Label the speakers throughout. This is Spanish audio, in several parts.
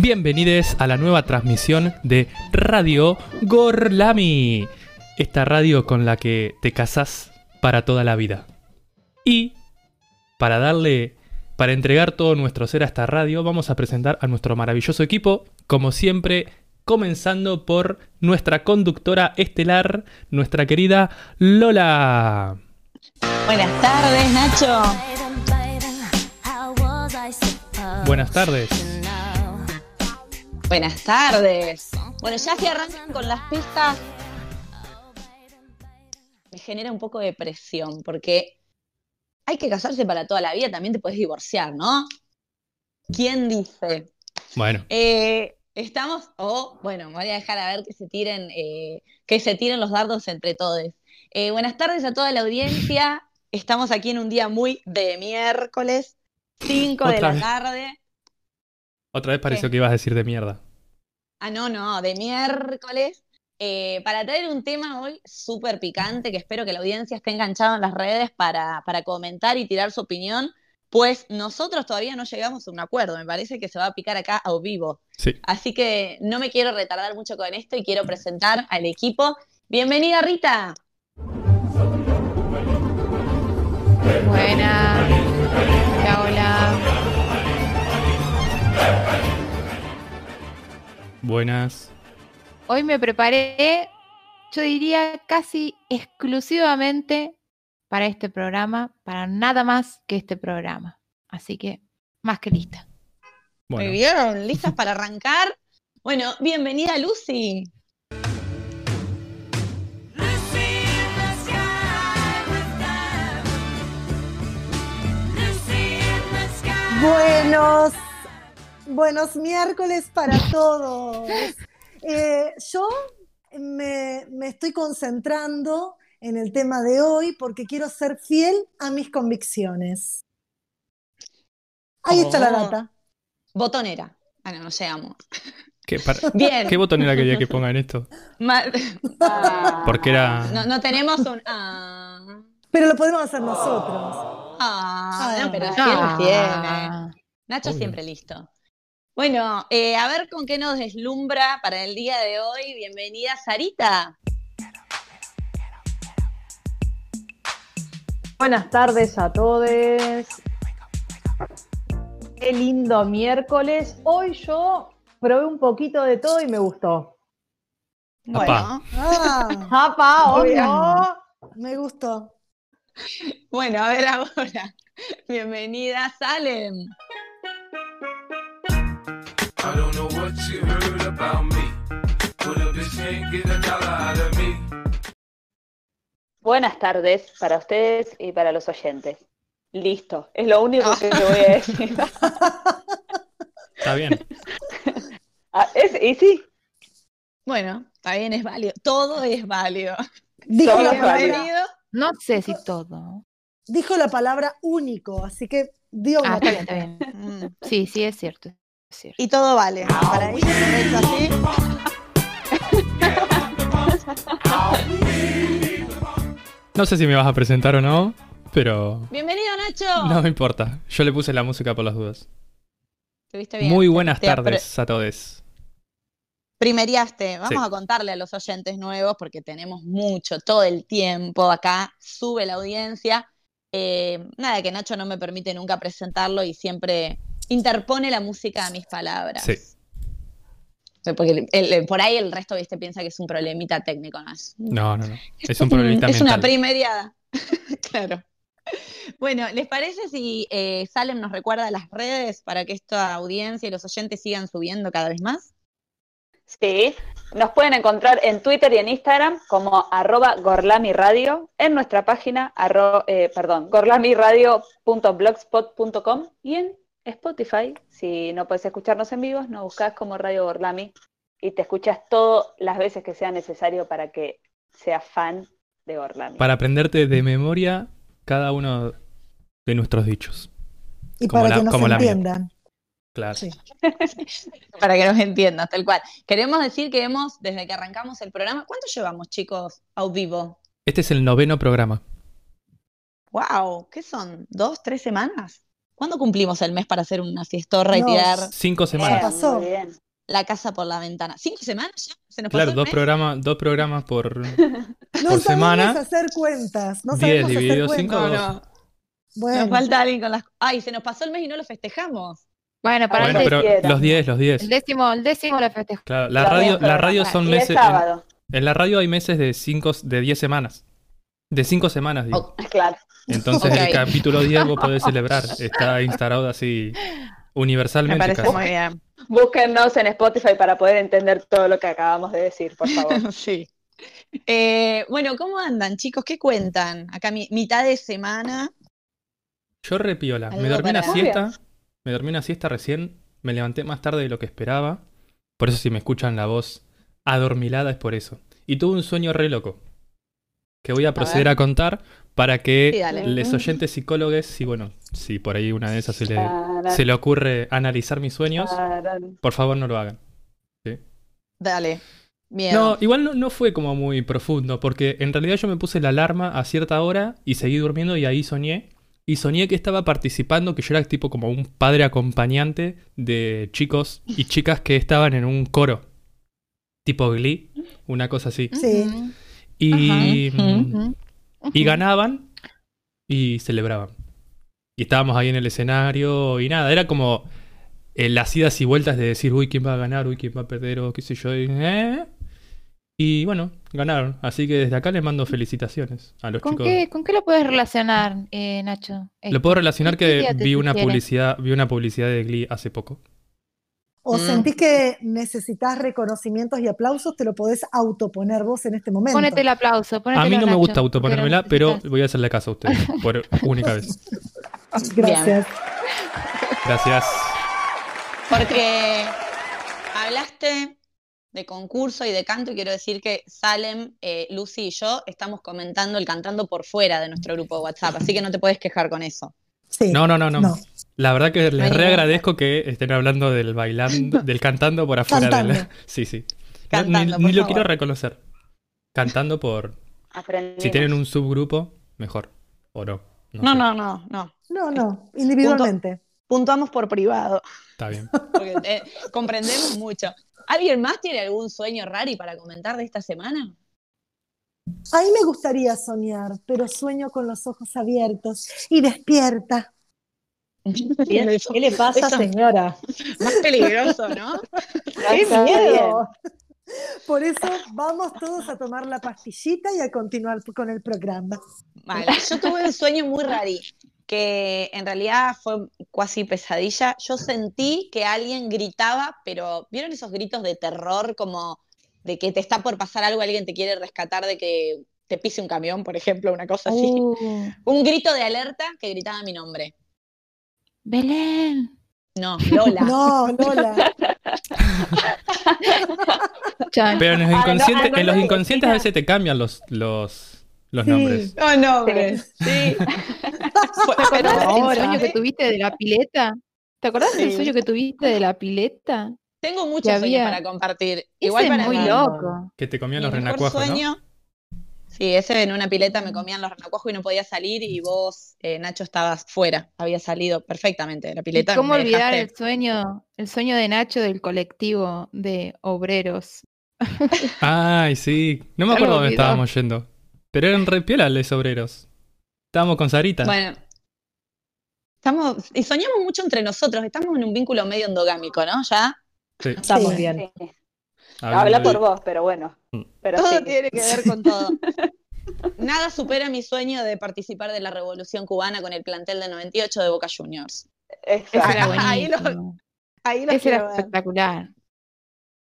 Speaker 1: Bienvenidos a la nueva transmisión de Radio Gorlami, esta radio con la que te casas para toda la vida. Y para darle, para entregar todo nuestro ser a esta radio, vamos a presentar a nuestro maravilloso equipo, como siempre, comenzando por nuestra conductora estelar, nuestra querida Lola.
Speaker 2: Buenas tardes, Nacho.
Speaker 1: Buenas tardes.
Speaker 2: Buenas tardes. Bueno, ya que arrancan con las pistas, me genera un poco de presión, porque hay que casarse para toda la vida, también te puedes divorciar, ¿no? ¿Quién dice?
Speaker 1: Bueno.
Speaker 2: Eh, estamos, o bueno, me voy a dejar a ver que se tiren, eh, que se tiren los dardos entre todos. Eh, buenas tardes a toda la audiencia. Estamos aquí en un día muy de miércoles, 5 de la
Speaker 1: vez.
Speaker 2: tarde.
Speaker 1: Otra vez pareció
Speaker 2: ¿Qué?
Speaker 1: que ibas a decir de mierda.
Speaker 2: Ah, no, no, de miércoles. eh, para traer un tema hoy súper picante que espero que la audiencia esté enganchada en las redes para, para comentar y tirar su opinión, pues nosotros todavía no llegamos a un acuerdo, me parece que se va a picar acá a vivo.
Speaker 1: Sí.
Speaker 2: Así que no me quiero retardar mucho con esto y quiero presentar al equipo. Bienvenida Rita.
Speaker 3: Buenas. Hola, hola.
Speaker 1: Buenas.
Speaker 3: Hoy me preparé, yo diría casi exclusivamente para este programa, para nada más que este programa. Así que, más que lista.
Speaker 2: ¿Me
Speaker 1: Bueno,
Speaker 2: vieron? ¿Listas para arrancar? Bueno, bienvenida Lucy.
Speaker 4: Buenos, buenos miércoles para todos. Eh, yo me, me estoy concentrando en el tema de hoy porque quiero ser fiel a mis convicciones. Ahí está la
Speaker 2: Oh.
Speaker 4: data.
Speaker 2: Botonera. Ah, no, no llegamos.
Speaker 1: ¿qué, para-
Speaker 2: Bien.
Speaker 1: ¿qué botonera quería que ponga en esto?
Speaker 2: Ma-
Speaker 1: Porque era...
Speaker 2: No, no tenemos un. Ah,
Speaker 4: Pero lo podemos hacer nosotros.
Speaker 2: ah, no, pero
Speaker 4: Ah.
Speaker 2: siempre tiene.
Speaker 3: Ah,
Speaker 2: Nacho
Speaker 1: Obvio.
Speaker 2: siempre listo. Bueno, eh, a ver con qué nos deslumbra para el día de hoy. Bienvenida, Sarita.
Speaker 5: Buenas tardes a todos. Qué lindo miércoles. Hoy yo probé un poquito de todo y me gustó.
Speaker 2: Bueno,
Speaker 4: Ah,
Speaker 5: ¡Japa,
Speaker 4: Bien.
Speaker 5: obvio!
Speaker 4: me gustó.
Speaker 2: bueno, a ver ahora. Bienvenida, Salem.
Speaker 6: I don't know what you heard about me. But a bitch can't get a dollar out of me.
Speaker 7: Buenas tardes para ustedes y para los oyentes. Listo, es lo único que te voy a decir.
Speaker 1: Está bien.
Speaker 7: Ah, es- y sí,
Speaker 2: Bueno, está bien, es válido. Todo es válido.
Speaker 4: Dijo
Speaker 7: Todo
Speaker 4: la,
Speaker 7: es válido.
Speaker 4: palabra,
Speaker 3: no sé si todo.
Speaker 4: dijo la palabra único, así que dio
Speaker 3: Ah, está bien, está
Speaker 4: pista.
Speaker 3: bien.
Speaker 2: Mm,
Speaker 3: Sí, sí, es cierto. Es cierto.
Speaker 2: Y todo vale. Para ahí, correcto, así.
Speaker 1: No sé si me vas a presentar o no, pero
Speaker 2: Bienvenido, Nacho.
Speaker 1: no me importa. Yo le puse la música por las dudas.
Speaker 2: Estuviste bien.
Speaker 1: Muy buenas
Speaker 2: Te-
Speaker 1: tardes a todos.
Speaker 2: Primeriaste, vamos
Speaker 1: Sí.
Speaker 2: a contarle a los oyentes nuevos porque tenemos mucho, todo el tiempo acá, sube la audiencia. Eh, nada, que Nacho no me permite nunca presentarlo y siempre interpone la música a mis palabras.
Speaker 1: Sí.
Speaker 2: Porque el- el- por ahí el resto, viste, piensa que es un problemita técnico, ¿no? Es,
Speaker 1: No, no, no. Es un problemita
Speaker 2: es una primeriada. claro. Bueno, ¿les parece si eh, Salem nos recuerda las redes para que esta audiencia y los oyentes sigan subiendo cada vez más?
Speaker 7: sí. Nos pueden encontrar en Twitter y en Instagram como arroba gorlamiradio, en nuestra página, arro- eh, perdón, gorlamiradio.blogspot.com y en Spotify. Si no puedes escucharnos en vivo, nos buscas como Radio Gorlami y te escuchas todas las veces que sea necesario para que seas fan de Gorlami.
Speaker 1: Para aprenderte de memoria cada uno de nuestros dichos.
Speaker 4: Y
Speaker 1: Como
Speaker 4: para
Speaker 1: la-
Speaker 4: que nos
Speaker 1: como
Speaker 4: entiendan.
Speaker 1: Claro.
Speaker 4: Sí.
Speaker 2: Para que nos entiendas, tal cual. Queremos decir que hemos, desde que arrancamos el programa, ¿cuánto llevamos, chicos, a vivo?
Speaker 1: Este es el noveno programa.
Speaker 2: ¡Wow! ¿Qué son? ¿Dos, tres semanas? ¿Cuándo cumplimos el mes para hacer una fiestorra y
Speaker 4: No,
Speaker 2: tirar
Speaker 1: Cinco semanas.
Speaker 2: Eh,
Speaker 4: pasó.
Speaker 7: Muy bien.
Speaker 2: la casa por la ventana? ¿Cinco semanas ya? ¿Se nos pasó
Speaker 1: Claro, dos programas, dos programas por.
Speaker 4: No
Speaker 1: Por
Speaker 4: sabemos
Speaker 1: semana,
Speaker 4: hacer cuentas. No
Speaker 1: 10
Speaker 4: sabemos hacer
Speaker 1: dividido
Speaker 4: cuentas.
Speaker 1: cinco.
Speaker 2: No, no.
Speaker 4: Bueno,
Speaker 2: Nos falta alguien con las. ¡Ay! Se nos pasó el mes y no lo festejamos.
Speaker 3: Bueno, para
Speaker 1: Bueno,
Speaker 3: el,
Speaker 1: pero
Speaker 7: hicieron.
Speaker 1: los 10, los 10.
Speaker 3: el décimo, el décimo lo festejo.
Speaker 1: Claro, la radio,
Speaker 7: diez
Speaker 1: la radio son
Speaker 7: Y
Speaker 1: meses. En, la radio hay meses de cinco, de 10 semanas. De 5 semanas, digo.
Speaker 2: Ok.
Speaker 7: Claro.
Speaker 1: Entonces el capítulo 10 vos podés celebrar. Está instalado así
Speaker 2: Me
Speaker 1: universalmente.
Speaker 2: parece
Speaker 1: casi.
Speaker 2: muy bien.
Speaker 7: Búsquennos en Spotify para poder entender todo lo que acabamos de decir, por favor.
Speaker 2: sí. Eh, bueno, ¿cómo andan, chicos? ¿Qué cuentan? Acá mi, mitad de semana.
Speaker 1: Yo repiola. Me dormí una siesta. Me dormí una siesta recién. Me levanté más tarde de lo que esperaba. Por eso si me escuchan la voz adormilada es por eso. Y tuve un sueño re loco. Que voy a proceder a, contar para que
Speaker 2: Sí,
Speaker 1: les oyentes psicólogos, si bueno, si por ahí una de esas se le, se le ocurre analizar mis sueños, por favor no lo hagan.
Speaker 2: Dale. Bien.
Speaker 1: No, igual no, no fue como muy profundo, porque en realidad yo me puse la alarma a cierta hora y seguí durmiendo y ahí soñé. Y soñé que estaba participando, que yo era tipo como un padre acompañante de chicos y chicas que estaban en un coro. Tipo Glee, una cosa así.
Speaker 4: Sí.
Speaker 1: Y,
Speaker 2: Ajá.
Speaker 1: mm, y ganaban y celebraban. Y estábamos ahí en el escenario y nada, era como eh, las idas y vueltas de decir, uy, ¿quién va a ganar? Uy, ¿quién va a perder? O qué sé yo. Y, ¿eh? Y bueno, ganaron. Así que desde acá les mando felicitaciones a los
Speaker 3: ¿Con
Speaker 1: chicos.
Speaker 3: qué, ¿Con qué lo puedes relacionar, eh, Nacho?
Speaker 1: Lo puedo relacionar
Speaker 3: ¿Qué
Speaker 1: que vi una publicidad, vi una publicidad de Glee hace poco.
Speaker 4: O
Speaker 2: Mm.
Speaker 4: sentís que necesitas reconocimientos y aplausos, te lo podés autoponer vos en este momento.
Speaker 3: Ponete el aplauso.
Speaker 1: A mí no me gusta autoponérmela, pero
Speaker 3: necesitas.
Speaker 1: voy a hacerle caso a ustedes por única vez.
Speaker 4: Gracias.
Speaker 1: Gracias.
Speaker 2: Porque hablaste de concurso y de canto y quiero decir que Salem, eh, Lucy y yo estamos comentando el cantando por fuera de nuestro grupo de WhatsApp, así que no te puedes quejar con eso.
Speaker 4: Sí.
Speaker 1: No, no, no, no.
Speaker 4: No.
Speaker 1: La verdad que les
Speaker 2: hay
Speaker 1: re
Speaker 2: ningún-
Speaker 1: agradezco que estén hablando del bailando, del cantando por afuera
Speaker 4: Cantando.
Speaker 1: del. Sí, sí. No, ni- lo
Speaker 2: favor.
Speaker 1: quiero reconocer. Cantando por.
Speaker 7: Aprendimos.
Speaker 1: Si tienen un subgrupo, mejor. O no.
Speaker 2: No,
Speaker 1: sé.
Speaker 2: no, no, no.
Speaker 4: No, no, individualmente.
Speaker 2: Puntuamos por privado,
Speaker 1: Está bien.
Speaker 2: porque eh, comprendemos mucho. ¿Alguien más tiene algún sueño rari para comentar de esta semana?
Speaker 4: A mí me gustaría soñar, pero sueño con los ojos abiertos y despierta.
Speaker 5: ¿Qué, le pasa,
Speaker 2: Eso-
Speaker 5: señora?
Speaker 2: Más peligroso, ¿no?
Speaker 5: ¡Qué miedo!
Speaker 4: Por eso vamos todos a tomar la pastillita y a continuar con el programa.
Speaker 2: Vale, yo tuve un sueño muy rari, que en realidad fue casi pesadilla. Yo sentí que alguien gritaba, pero ¿vieron esos gritos de terror como de que te está por pasar algo, alguien te quiere rescatar de que te pise un camión, por ejemplo, una cosa así?
Speaker 3: Uh,
Speaker 2: Un grito de alerta que gritaba mi nombre.
Speaker 3: Belén.
Speaker 2: No, Lola.
Speaker 4: No, Lola.
Speaker 1: Pero en los
Speaker 7: Ah, no,
Speaker 1: inconscientes,
Speaker 7: ah, no,
Speaker 1: en los inconscientes a veces te cambian los, los, los
Speaker 4: Sí.
Speaker 1: nombres.
Speaker 2: No, nombres. Sí.
Speaker 3: ¿Te acordás del sueño que tuviste de la pileta? ¿Te acordás del sueño que tuviste de la pileta?
Speaker 2: Tengo muchos sueños
Speaker 3: había-
Speaker 2: para compartir.
Speaker 3: Ese
Speaker 2: Igual
Speaker 3: es
Speaker 2: para
Speaker 3: muy
Speaker 2: mí,
Speaker 3: loco.
Speaker 1: Que te comían los renacuajos, ¿no?
Speaker 2: Sí, ese en una pileta me comían los renacuajos y no podía salir y vos, eh, Nacho, estabas fuera. Había salido perfectamente de la
Speaker 3: ¿Y
Speaker 2: pileta.
Speaker 3: ¿Cómo olvidar
Speaker 2: dejaste-
Speaker 3: el sueño, el sueño de Nacho del colectivo de obreros?
Speaker 1: Ay, sí. No me acuerdo dónde estábamos yendo. Pero eran re los obreros. Estábamos con Sarita.
Speaker 2: Bueno. Estamos, y soñamos mucho entre nosotros, estamos en un vínculo medio endogámico, ¿no? Ya.
Speaker 1: Sí.
Speaker 5: Estamos
Speaker 4: Sí.
Speaker 5: bien.
Speaker 7: Sí. Habla por vos, pero bueno.
Speaker 1: Mm.
Speaker 7: Pero
Speaker 2: Todo
Speaker 7: sí.
Speaker 2: tiene que ver con todo. Nada supera mi sueño de participar de la Revolución Cubana con el plantel de 98 de Boca Juniors.
Speaker 3: Era
Speaker 7: Exacto.
Speaker 2: Ahí lo-. Ahí lo
Speaker 3: Ese era
Speaker 2: ver.
Speaker 3: espectacular.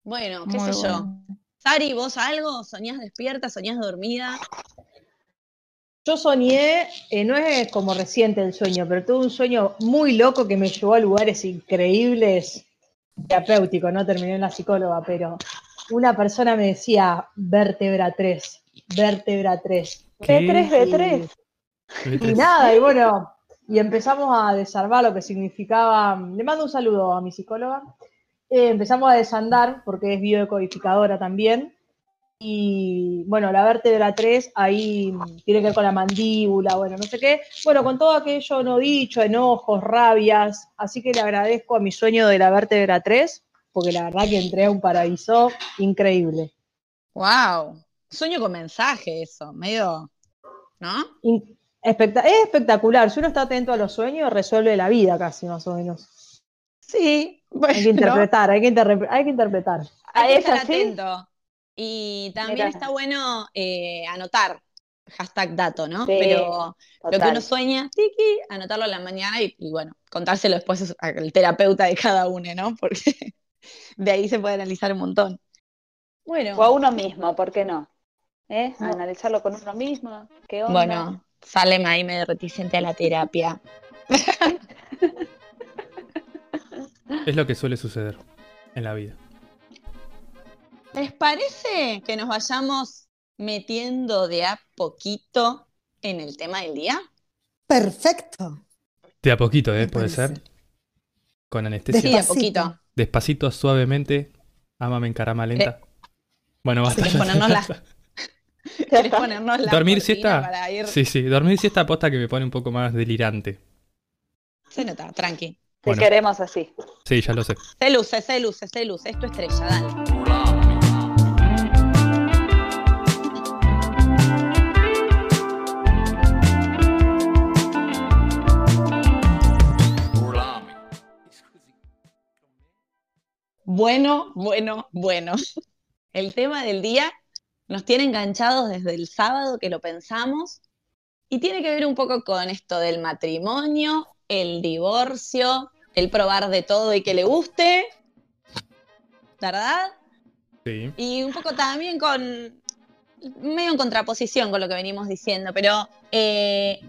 Speaker 2: Bueno, qué
Speaker 3: Muy
Speaker 2: sé yo. Sari, ¿vos algo? ¿Soñás despierta? ¿Soñás dormida?
Speaker 5: Yo soñé, eh, no es como reciente el sueño, pero tuve un sueño muy loco que me llevó a lugares increíbles, terapéutico, no terminé en la psicóloga, pero una persona me decía vértebra 3, vértebra 3.
Speaker 1: ¿Qué?
Speaker 7: B3, B3.
Speaker 5: Y nada, y bueno, y empezamos a desarmar lo que significaba, le mando un saludo a mi psicóloga, Eh, empezamos a desandar, porque es biodecodificadora también, y bueno, la vértebra 3 ahí tiene que ver con la mandíbula, bueno, no sé qué, bueno, con todo aquello no dicho, enojos, rabias, así que le agradezco a mi sueño de la vértebra 3, porque la verdad que entré a un paraíso increíble.
Speaker 2: Wow. Sueño con mensaje eso, medio. ¿No?
Speaker 5: In- es espectacular, si uno está atento a los sueños, resuelve la vida casi más o menos.
Speaker 2: Sí. Bueno,
Speaker 5: Hay que interpretar, hay que, hay que interpretar.
Speaker 2: Hay que
Speaker 7: ¿Ah,
Speaker 2: estar
Speaker 7: así?
Speaker 2: atento. Y también
Speaker 7: Mira.
Speaker 2: está bueno eh, anotar. Hashtag dato, ¿no?
Speaker 7: Sí,
Speaker 2: Pero lo que uno sueña, tiki, anotarlo a la mañana y, y bueno, contárselo después al terapeuta de cada uno, ¿no? Porque de ahí se puede analizar un montón. Bueno,
Speaker 7: O a uno mismo, ¿por qué no? ¿Eh?
Speaker 5: No.
Speaker 7: Analizarlo con uno mismo. ¿Qué onda?
Speaker 2: bueno, sale ahí medio reticente a la terapia.
Speaker 1: Es lo que suele suceder en la vida.
Speaker 2: ¿Les parece que nos vayamos metiendo de a poquito en el tema del día?
Speaker 4: Perfecto.
Speaker 1: De a poquito, ¿eh? Puede ser. Con anestesia.
Speaker 2: Sí, de a poquito.
Speaker 1: Despacito, suavemente. Ámame en carama lenta. Bueno, basta.
Speaker 2: ¿Querés
Speaker 1: ya.
Speaker 2: ponernos la- ¿Querés ponernos la
Speaker 1: Dormir siesta.
Speaker 2: para ir?
Speaker 1: Sí, sí. Dormir siesta aposta que me pone un poco más delirante.
Speaker 2: Se nota, tranqui.
Speaker 7: Te
Speaker 1: Bueno.
Speaker 7: queremos así.
Speaker 1: Sí, ya lo sé.
Speaker 2: Se luce, se luce, se luce. Es tu estrella, dale. Bueno, bueno, bueno. El tema del día nos tiene enganchados desde el sábado que lo pensamos y tiene que ver un poco con esto del matrimonio, el divorcio, el probar de todo y que le guste, ¿verdad?
Speaker 1: Sí.
Speaker 2: Y un poco también con, medio en contraposición con lo que venimos diciendo, pero eh,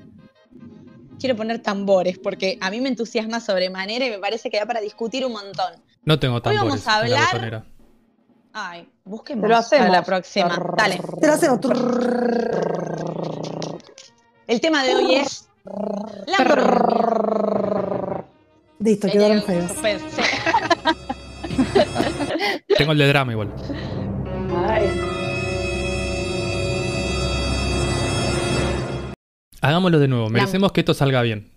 Speaker 2: quiero poner tambores porque a mí me entusiasma sobremanera y me parece que da para discutir un montón.
Speaker 1: No tengo
Speaker 2: Hoy
Speaker 1: tambores
Speaker 2: vamos a
Speaker 1: en la
Speaker 2: hablar-. Ay, busquemos
Speaker 5: Te lo hacemos.
Speaker 2: para la próxima. Dale.
Speaker 4: Te lo hacemos.
Speaker 2: El tema de hoy es la.
Speaker 4: Listo, quedaron feos.
Speaker 1: Tengo el de drama igual.
Speaker 7: Ay,
Speaker 1: Hagámoslo de nuevo. Merecemos que esto salga bien.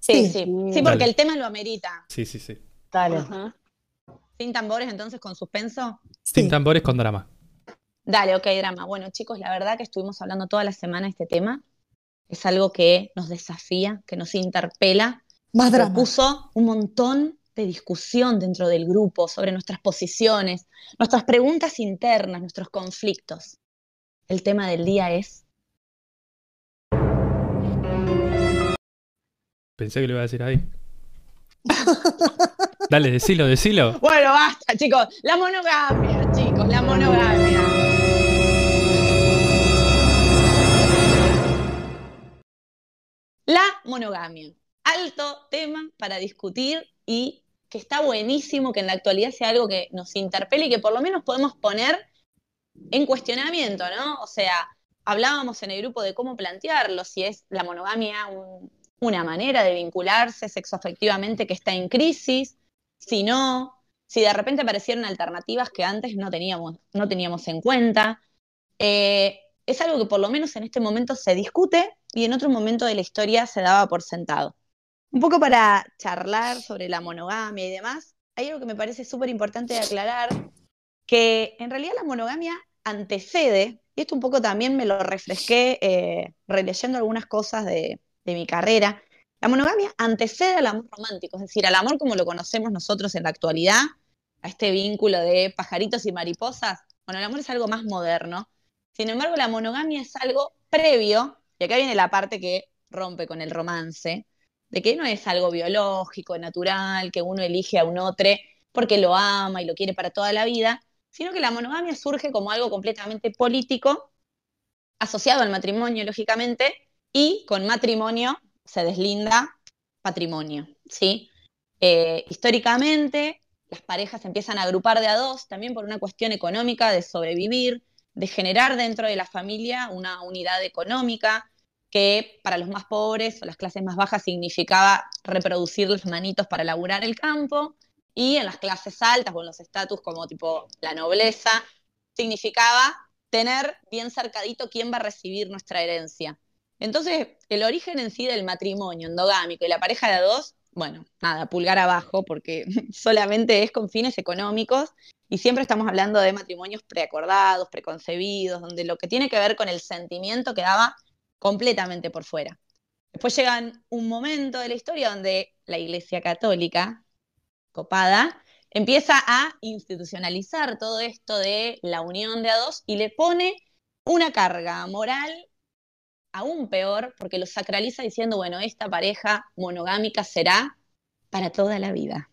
Speaker 2: Sí,
Speaker 4: Sí.
Speaker 2: sí. Sí, porque
Speaker 1: Dale.
Speaker 2: el tema lo amerita.
Speaker 1: Sí, sí, sí.
Speaker 5: Dale.
Speaker 7: ajá.
Speaker 2: Sin tambores, entonces, con suspenso.
Speaker 1: Sin
Speaker 4: Sí.
Speaker 1: tambores con drama.
Speaker 2: Dale, ok, drama. Bueno, chicos, la verdad que estuvimos hablando toda la semana de este tema. Es algo que nos desafía, que nos interpela.
Speaker 4: Más drama.
Speaker 2: Propuso un montón de discusión dentro del grupo sobre nuestras posiciones, nuestras preguntas internas, nuestros conflictos. El tema del día es
Speaker 1: Pensé que lo iba a decir ahí. Dale, decilo, decilo.
Speaker 2: Bueno, basta, chicos. La monogamia, chicos, la monogamia. La monogamia. Alto tema para discutir y que está buenísimo que en la actualidad sea algo que nos interpele y que por lo menos podemos poner en cuestionamiento, ¿no? O sea, hablábamos en el grupo de cómo plantearlo, si es la monogamia un- una manera de vincularse sexoafectivamente que está en crisis, si no, si de repente aparecieron alternativas que antes no teníamos, no teníamos en cuenta. Eh, es algo que por lo menos en este momento se discute y en otro momento de la historia se daba por sentado. Un poco para charlar sobre la monogamia y demás, hay algo que me parece súper importante aclarar, que en realidad la monogamia antecede, y esto un poco también me lo refresqué eh, releyendo algunas cosas de, de mi carrera, la monogamia antecede al amor romántico, es decir, al amor como lo conocemos nosotros en la actualidad, a este vínculo de pajaritos y mariposas. Bueno, el amor es algo más moderno. Sin embargo, la monogamia es algo previo, y acá viene la parte que rompe con el romance, de que no es algo biológico, natural, que uno elige a un otro porque lo ama y lo quiere para toda la vida, sino que la monogamia surge como algo completamente político, asociado al matrimonio, lógicamente, y con matrimonio se deslinda patrimonio, ¿sí? Eh, históricamente, las parejas empiezan a agrupar de a dos, también por una cuestión económica de sobrevivir, de generar dentro de la familia una unidad económica. que para los más pobres o las clases más bajas significaba reproducir los manitos para laburar el campo, y en las clases altas o en los estatus como tipo la nobleza, significaba tener bien cercadito quién va a recibir nuestra herencia. Entonces, el origen en sí del matrimonio endogámico y la pareja de dos, bueno, nada, pulgar abajo, porque solamente es con fines económicos y siempre estamos hablando de matrimonios preacordados, preconcebidos, donde lo que tiene que ver con el sentimiento quedaba completamente por fuera. Después llega un momento de la historia donde la Iglesia Católica, copada, empieza a institucionalizar todo esto de la unión de a dos y le pone una carga moral aún peor porque lo sacraliza diciendo, bueno, esta pareja monogámica será para toda la vida.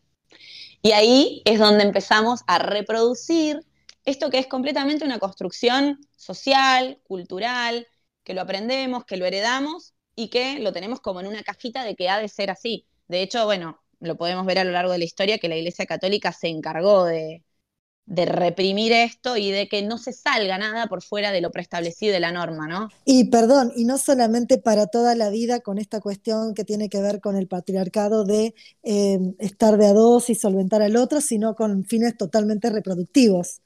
Speaker 2: Y ahí es donde empezamos a reproducir esto que es completamente una construcción social, cultural, que lo aprendemos, que lo heredamos y que lo tenemos como en una cajita de que ha de ser así. De hecho, bueno, lo podemos ver a lo largo de la historia que la Iglesia Católica se encargó de, reprimir esto y de que no se salga nada por fuera de lo preestablecido de la norma, ¿no?
Speaker 4: Y perdón, y no solamente para toda la vida con esta cuestión que tiene que ver con el patriarcado de eh, estar de a dos y solventar al otro, sino con fines totalmente reproductivos.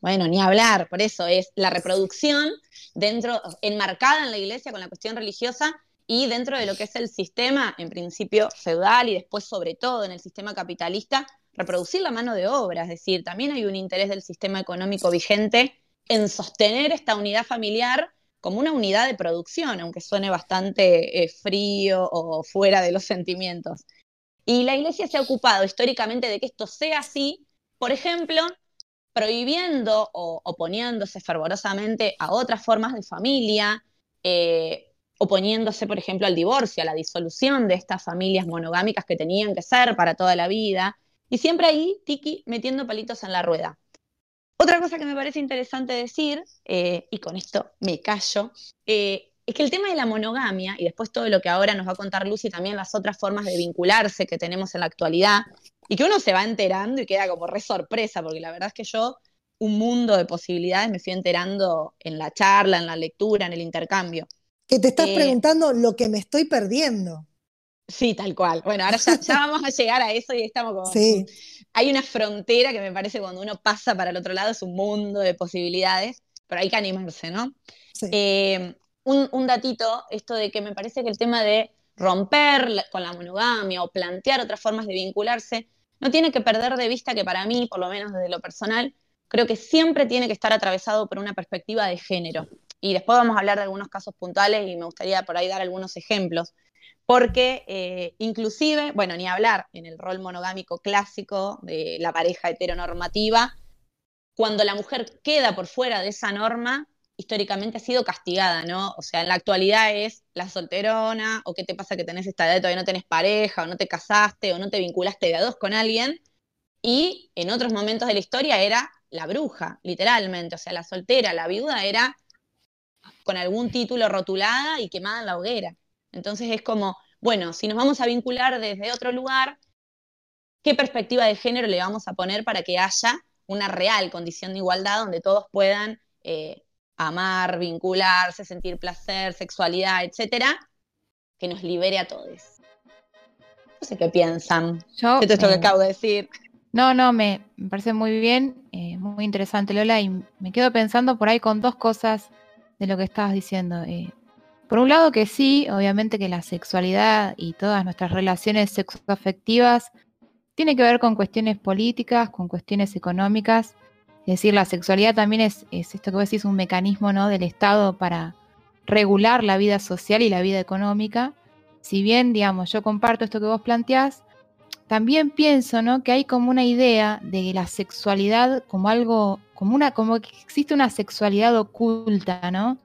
Speaker 2: Bueno, ni hablar, por eso es la reproducción dentro, enmarcada en la iglesia con la cuestión religiosa, y dentro de lo que es el sistema, en principio feudal y después sobre todo en el sistema capitalista, reproducir la mano de obra, es decir, también hay un interés del sistema económico vigente en sostener esta unidad familiar como una unidad de producción, aunque suene bastante eh, frío o fuera de los sentimientos. Y la Iglesia se ha ocupado históricamente de que esto sea así, por ejemplo, prohibiendo o oponiéndose fervorosamente a otras formas de familia, eh, oponiéndose, por ejemplo, al divorcio, a la disolución de estas familias monogámicas que tenían que ser para toda la vida, y siempre ahí Tiki metiendo palitos en la rueda. Otra cosa que me parece interesante decir, eh, y con esto me callo, eh, es que el tema de la monogamia, y después todo lo que ahora nos va a contar Lucy, también las otras formas de vincularse que tenemos en la actualidad, y que uno se va enterando y queda como re sorpresa, porque la verdad es que yo un mundo de posibilidades me fui enterando en la charla, en la lectura, en el intercambio.
Speaker 4: Que te estás eh, preguntando lo que me estoy perdiendo.
Speaker 2: Sí, tal cual. Bueno, ahora ya, vamos a llegar a eso y estamos como... Sí. Hay una frontera que me parece cuando uno pasa para el otro lado es un mundo de posibilidades, pero hay que animarse, ¿no? Sí. Eh, un, un, datito, esto de que me parece que el tema de romper con la monogamia o plantear otras formas de vincularse, no tiene que perder de vista que para mí, por lo menos desde lo personal, creo que siempre tiene que estar atravesado por una perspectiva de género y después vamos a hablar de algunos casos puntuales y me gustaría por ahí dar algunos ejemplos. Porque eh, inclusive, bueno, ni hablar en el rol monogámico clásico de la pareja heteronormativa, cuando la mujer queda por fuera de esa norma, históricamente ha sido castigada, ¿no? O sea, en la actualidad es la solterona, o qué te pasa que tenés esta edad y todavía no tenés pareja, o no te casaste, o no te vinculaste de a dos con alguien. Y en otros momentos de la historia era la bruja, literalmente. O sea, la soltera, la viuda era con algún título rotulada y quemada en la hoguera. Entonces es como, bueno, si nos vamos a vincular desde otro lugar, ¿qué perspectiva de género le vamos a poner para que haya una real condición de igualdad donde todos puedan eh, amar, vincularse, sentir placer, sexualidad, etcétera, que nos libere a todos? No sé qué piensan. Yo, esto que acabo de decir.
Speaker 3: No, no, me, parece muy bien, eh, muy interesante, Lola, y me quedo pensando por ahí con dos cosas de lo que estabas diciendo. Por un lado que sí, obviamente que la sexualidad y todas nuestras relaciones sexoafectivas tiene que ver con cuestiones políticas, con cuestiones económicas. Es decir, la sexualidad también es, esto que vos decís, un mecanismo ¿no? del Estado para regular la vida social y la vida económica. Si bien, digamos, yo comparto esto que vos planteás, también pienso ¿no? que hay como una idea de la sexualidad como algo como una, como que existe una sexualidad oculta, ¿no?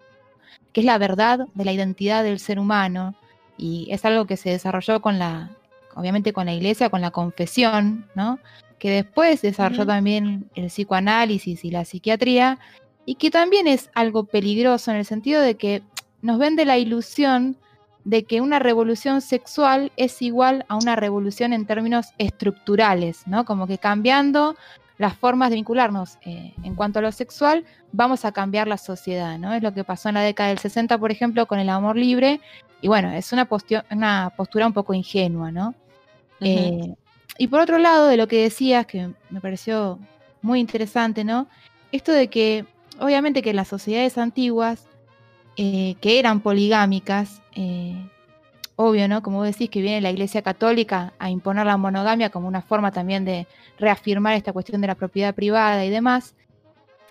Speaker 3: Que es la verdad de la identidad del ser humano. Y es algo que se desarrolló con la, obviamente con la iglesia, con la confesión, ¿no? Que después desarrolló también el psicoanálisis y la psiquiatría, y que también es algo peligroso en el sentido de que nos vende la ilusión de que una revolución sexual es igual a una revolución en términos estructurales, ¿no? Como que cambiando las formas de vincularnos eh, en cuanto a lo sexual, vamos a cambiar la sociedad, ¿no? Es lo que pasó en la década del 60, por ejemplo, con el amor libre, y bueno, es una, una postura un poco ingenua, ¿no? Eh, y por otro lado, de lo que decías, que me pareció muy interesante, ¿no? Esto de que, obviamente que en las sociedades antiguas, eh, que eran poligámicas, eh, obvio, ¿no? Como decís, que viene la Iglesia Católica a imponer la monogamia como una forma también de reafirmar esta cuestión de la propiedad privada y demás.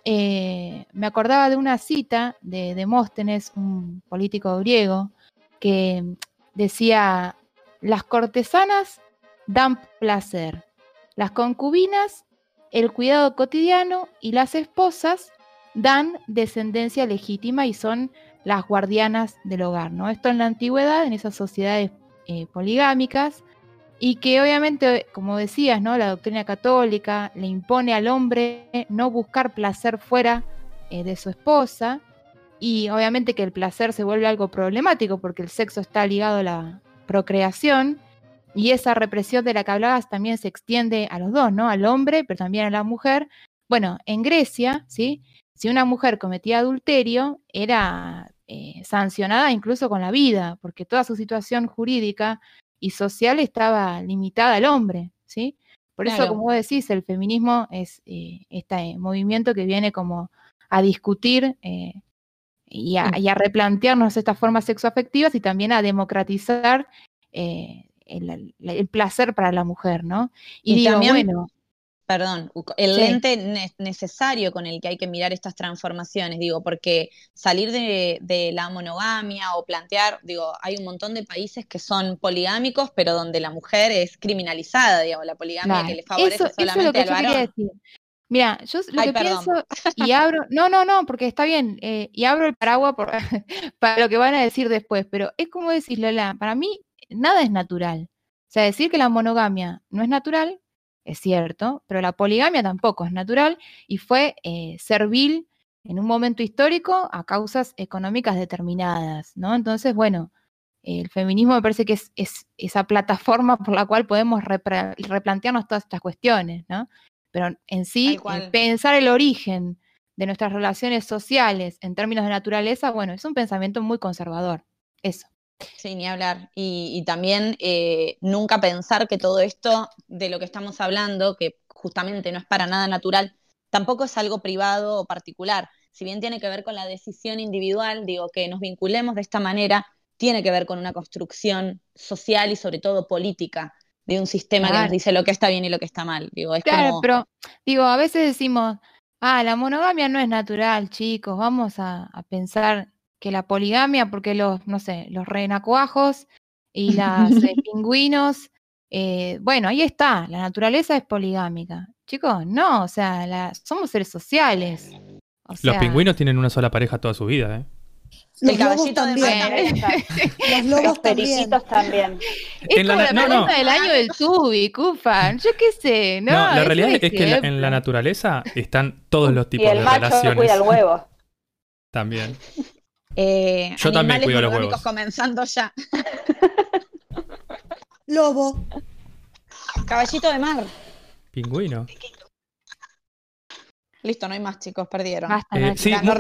Speaker 3: Eh, me acordaba de una cita de Demóstenes, un político griego, que decía, las cortesanas dan placer, las concubinas el cuidado cotidiano y las esposas dan descendencia legítima y son las guardianas del hogar, ¿no? Esto en la antigüedad, en esas sociedades eh, poligámicas, y que obviamente, como decías, ¿no? La doctrina católica le impone al hombre no buscar placer fuera eh, de su esposa, y obviamente que el placer se vuelve algo problemático porque el sexo está ligado a la procreación, y esa represión de la que hablabas también se extiende a los dos, ¿no? Al hombre, pero también a la mujer. Bueno, en Grecia, ¿sí? Si una mujer cometía adulterio, era eh, sancionada incluso con la vida, porque toda su situación jurídica y social estaba limitada al hombre, ¿sí? Por eso, como vos decís, el feminismo es eh, este movimiento que viene como a discutir eh, y, a, y a replantearnos estas formas sexoafectivas y también a democratizar el, el placer para la mujer, ¿no? Y,
Speaker 2: Y
Speaker 3: digo,
Speaker 2: también-
Speaker 3: bueno,
Speaker 2: Perdón, el
Speaker 3: Sí.
Speaker 2: lente ne- necesario con el que hay que mirar estas transformaciones, digo, porque salir de, de la monogamia o plantear, digo, hay un montón de países que son poligámicos, pero donde la mujer es criminalizada, digo, la poligamia
Speaker 3: claro,
Speaker 2: que le favorece
Speaker 3: eso, eso es lo
Speaker 2: solamente
Speaker 3: que
Speaker 2: al
Speaker 3: yo
Speaker 2: varón.
Speaker 3: decir. Mira, yo lo
Speaker 2: Ay,
Speaker 3: que
Speaker 2: perdón.
Speaker 3: pienso y abro, no, no, no, porque está bien, eh, y abro el paraguas por- para lo que van a decir después, pero es como decir, Lola, para mí nada es natural. O sea, decir que la monogamia no es natural, es cierto, pero la poligamia tampoco es natural y fue eh, servil en un momento histórico a causas económicas determinadas, ¿no? Entonces, bueno, el feminismo me parece que es, es esa plataforma por la cual podemos replantearnos todas estas cuestiones, ¿no? Pero en sí, pensar el origen de nuestras relaciones sociales en términos de naturaleza, bueno, es un pensamiento muy conservador. Eso.
Speaker 2: Sí, ni hablar. Y, y también eh, nunca pensar que todo esto de lo que estamos hablando, que justamente no es para nada natural, tampoco es algo privado o particular. Si bien tiene que ver con la decisión individual, digo, que nos vinculemos de esta manera, tiene que ver con una construcción social y sobre todo política de un sistema que nos dice lo que está bien y lo que está mal. Digo, es
Speaker 3: Claro,
Speaker 2: como,
Speaker 3: pero digo, a veces decimos, ah, la monogamia no es natural, chicos, vamos a, a pensar que la poligamia, porque los, no sé, los renacuajos y las eh, pingüinos, eh, bueno, ahí está, la naturaleza es poligámica. Chicos, no, o sea, la- somos seres sociales. O
Speaker 1: Los
Speaker 3: sea,
Speaker 1: pingüinos tienen una sola pareja toda su vida, ¿eh?
Speaker 4: Los
Speaker 2: El
Speaker 4: lobos
Speaker 2: caballito de
Speaker 4: también.
Speaker 7: También.
Speaker 4: Los lobos
Speaker 7: Los
Speaker 4: también.
Speaker 7: periquitos también.
Speaker 3: Es
Speaker 1: En la
Speaker 3: como
Speaker 1: na-
Speaker 3: la
Speaker 1: no, no.
Speaker 3: pregunta del año del tubi, Cufan. Yo qué sé, ¿no?
Speaker 1: No, la realidad es que en la, en la naturaleza están todos los
Speaker 7: Y
Speaker 1: tipos
Speaker 7: el
Speaker 1: de
Speaker 7: macho
Speaker 1: relaciones.
Speaker 7: cuida el huevo.
Speaker 1: También.
Speaker 2: Eh,
Speaker 1: Yo también cuido los huevos.
Speaker 2: comenzando ya.
Speaker 4: Lobo.
Speaker 2: Caballito de mar.
Speaker 1: Pingüino.
Speaker 2: Listo, no hay más, chicos, perdieron.
Speaker 3: Basta,
Speaker 1: Eh, sí, no,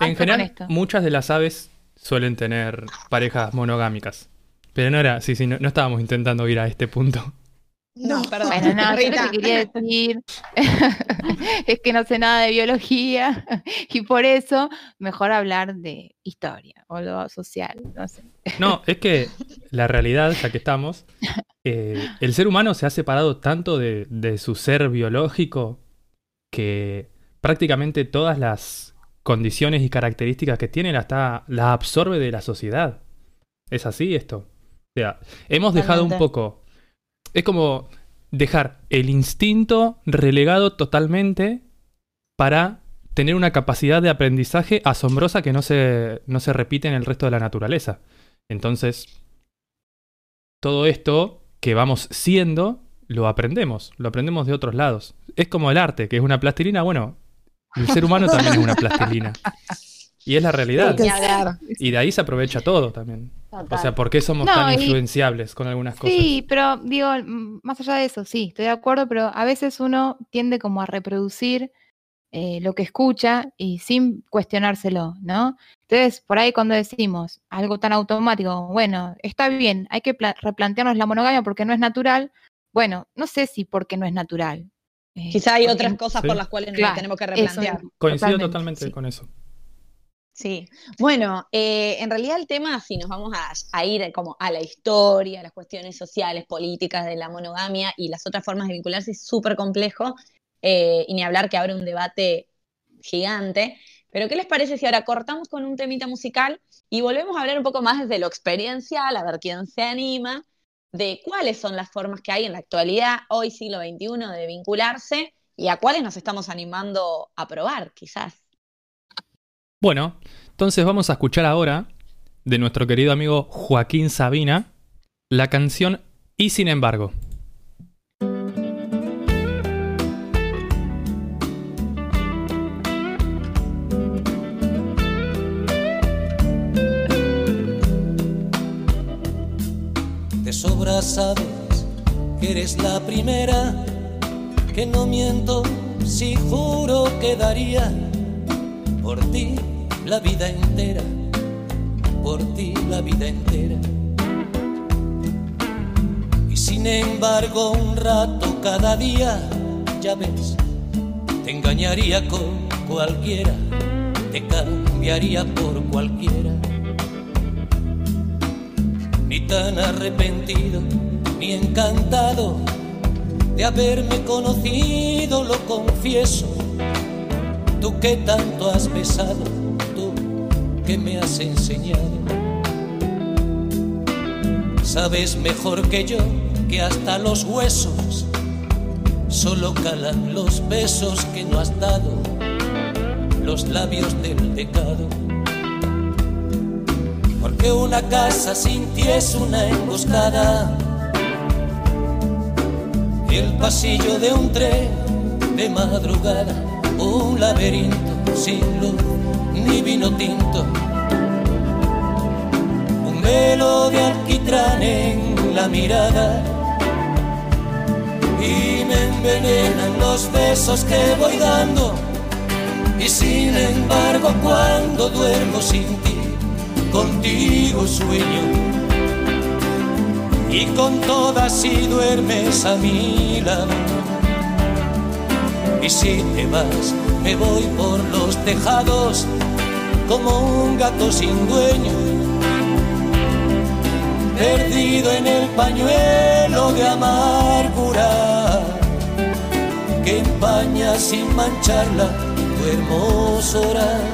Speaker 1: en general muchas de las aves suelen tener parejas monogámicas. Pero no era, sí, sí, no, no estábamos intentando ir a este punto.
Speaker 2: No, perdón.
Speaker 3: Bueno, no, yo lo que quería decir es que no sé nada de biología y por eso mejor hablar de historia o lo social, no sé.
Speaker 1: No, es que la realidad, ya que estamos, eh, el ser humano se ha separado tanto de, de su ser biológico que prácticamente todas las condiciones y características que tiene las está- las absorbe de la sociedad. ¿Es así esto? O sea, hemos dejado un poco... Es como dejar el instinto relegado totalmente para tener una capacidad de aprendizaje asombrosa que no se, no se repite en el resto de la naturaleza. Entonces, todo esto que vamos siendo, lo aprendemos, lo aprendemos de otros lados. Es como el arte, que es una plastilina, bueno, el ser humano también es una plastilina. Y es la realidad. Y de ahí se aprovecha todo también. O sea, ¿por qué somos
Speaker 3: No,
Speaker 1: tan
Speaker 3: y-
Speaker 1: influenciables con algunas cosas?
Speaker 3: Sí, pero digo, más allá de eso, sí, estoy de acuerdo, pero a veces uno tiende como a reproducir eh, lo que escucha y sin cuestionárselo, ¿no? Entonces, por ahí cuando decimos algo tan automático, bueno, está bien, hay que pla- replantearnos la monogamia porque no es natural, bueno, no sé si porque no es natural. eh,
Speaker 2: Quizá hay
Speaker 3: porque-
Speaker 2: otras cosas
Speaker 1: Sí.
Speaker 2: por las cuales nos
Speaker 3: Claro,
Speaker 2: tenemos que replantear.
Speaker 1: Coincido
Speaker 3: totalmente,
Speaker 1: totalmente
Speaker 3: sí.
Speaker 1: con eso.
Speaker 2: Sí, bueno, eh, en realidad el tema, si nos vamos a, ir como a la historia, a las cuestiones sociales, políticas de la monogamia y las otras formas de vincularse, es súper complejo eh, y ni hablar que abre un debate gigante. Pero ¿qué les parece si ahora cortamos con un temita musical y volvemos a hablar un poco más desde lo experiencial, a ver quién se anima, de cuáles son las formas que hay en la actualidad, hoy siglo XXI, de vincularse y a cuáles nos estamos animando a probar, quizás.
Speaker 1: Bueno, entonces vamos a escuchar ahora de nuestro querido amigo Joaquín Sabina la canción Y sin embargo.
Speaker 8: De sobra sabes que eres la primera, que no miento si juro que daría por ti la vida entera, por ti la vida entera. Y sin embargo un rato cada día, ya ves, te engañaría con cualquiera, te cambiaría por cualquiera ni tan arrepentido, ni encantado de haberme conocido, lo confieso. Tú que tanto has besado, que me has enseñado. Sabes mejor que yo que hasta los huesos solo calan los besos que no has dado, los labios del pecado. Porque una casa sin ti es una emboscada. El pasillo de un tren de madrugada, un laberinto sin luz ni vino tinto. Un velo de alquitrán en la mirada. Y me envenenan los besos que voy dando. Y sin embargo, cuando duermo sin ti, contigo sueño y con todas si duermes a mi lado. Y si te vas, me voy por los tejados como un gato sin dueño, perdido en el pañuelo de amargura que empaña sin mancharla tu hermosura.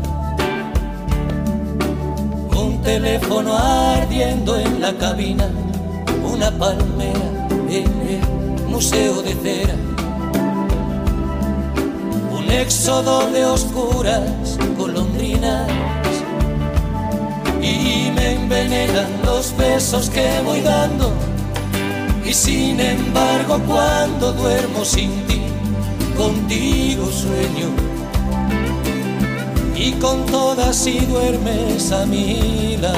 Speaker 8: Teléfono ardiendo en la cabina, una palmera en el museo de cera. Un éxodo de oscuras golondrinas y me envenenan los besos que voy dando. Y sin embargo, cuando duermo sin ti, contigo sueño y con todas si duermes a mi lado.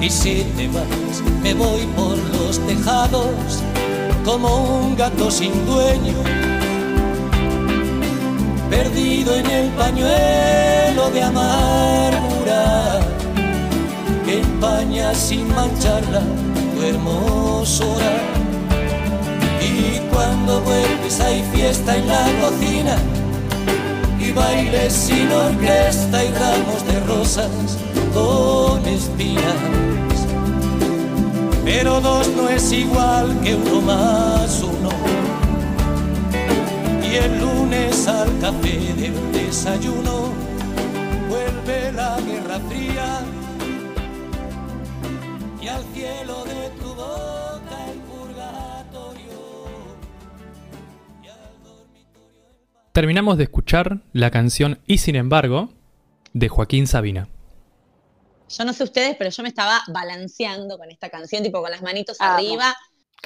Speaker 8: Y si te vas me voy por los tejados como un gato sin dueño perdido en el pañuelo de amargura que empaña sin mancharla tu hermosura y cuando vuelves hay fiesta en la cocina y baile sin orquesta y ramos de rosas con espinas. Pero dos no es igual que uno más uno. Y el lunes al café del desayuno vuelve la guerra fría y al cielo de tu boca el purgatorio.
Speaker 1: Terminamos de escuchar la canción Y sin embargo de Joaquín Sabina.
Speaker 2: Yo no sé ustedes, pero yo me estaba balanceando con esta canción, tipo con las manitos arriba.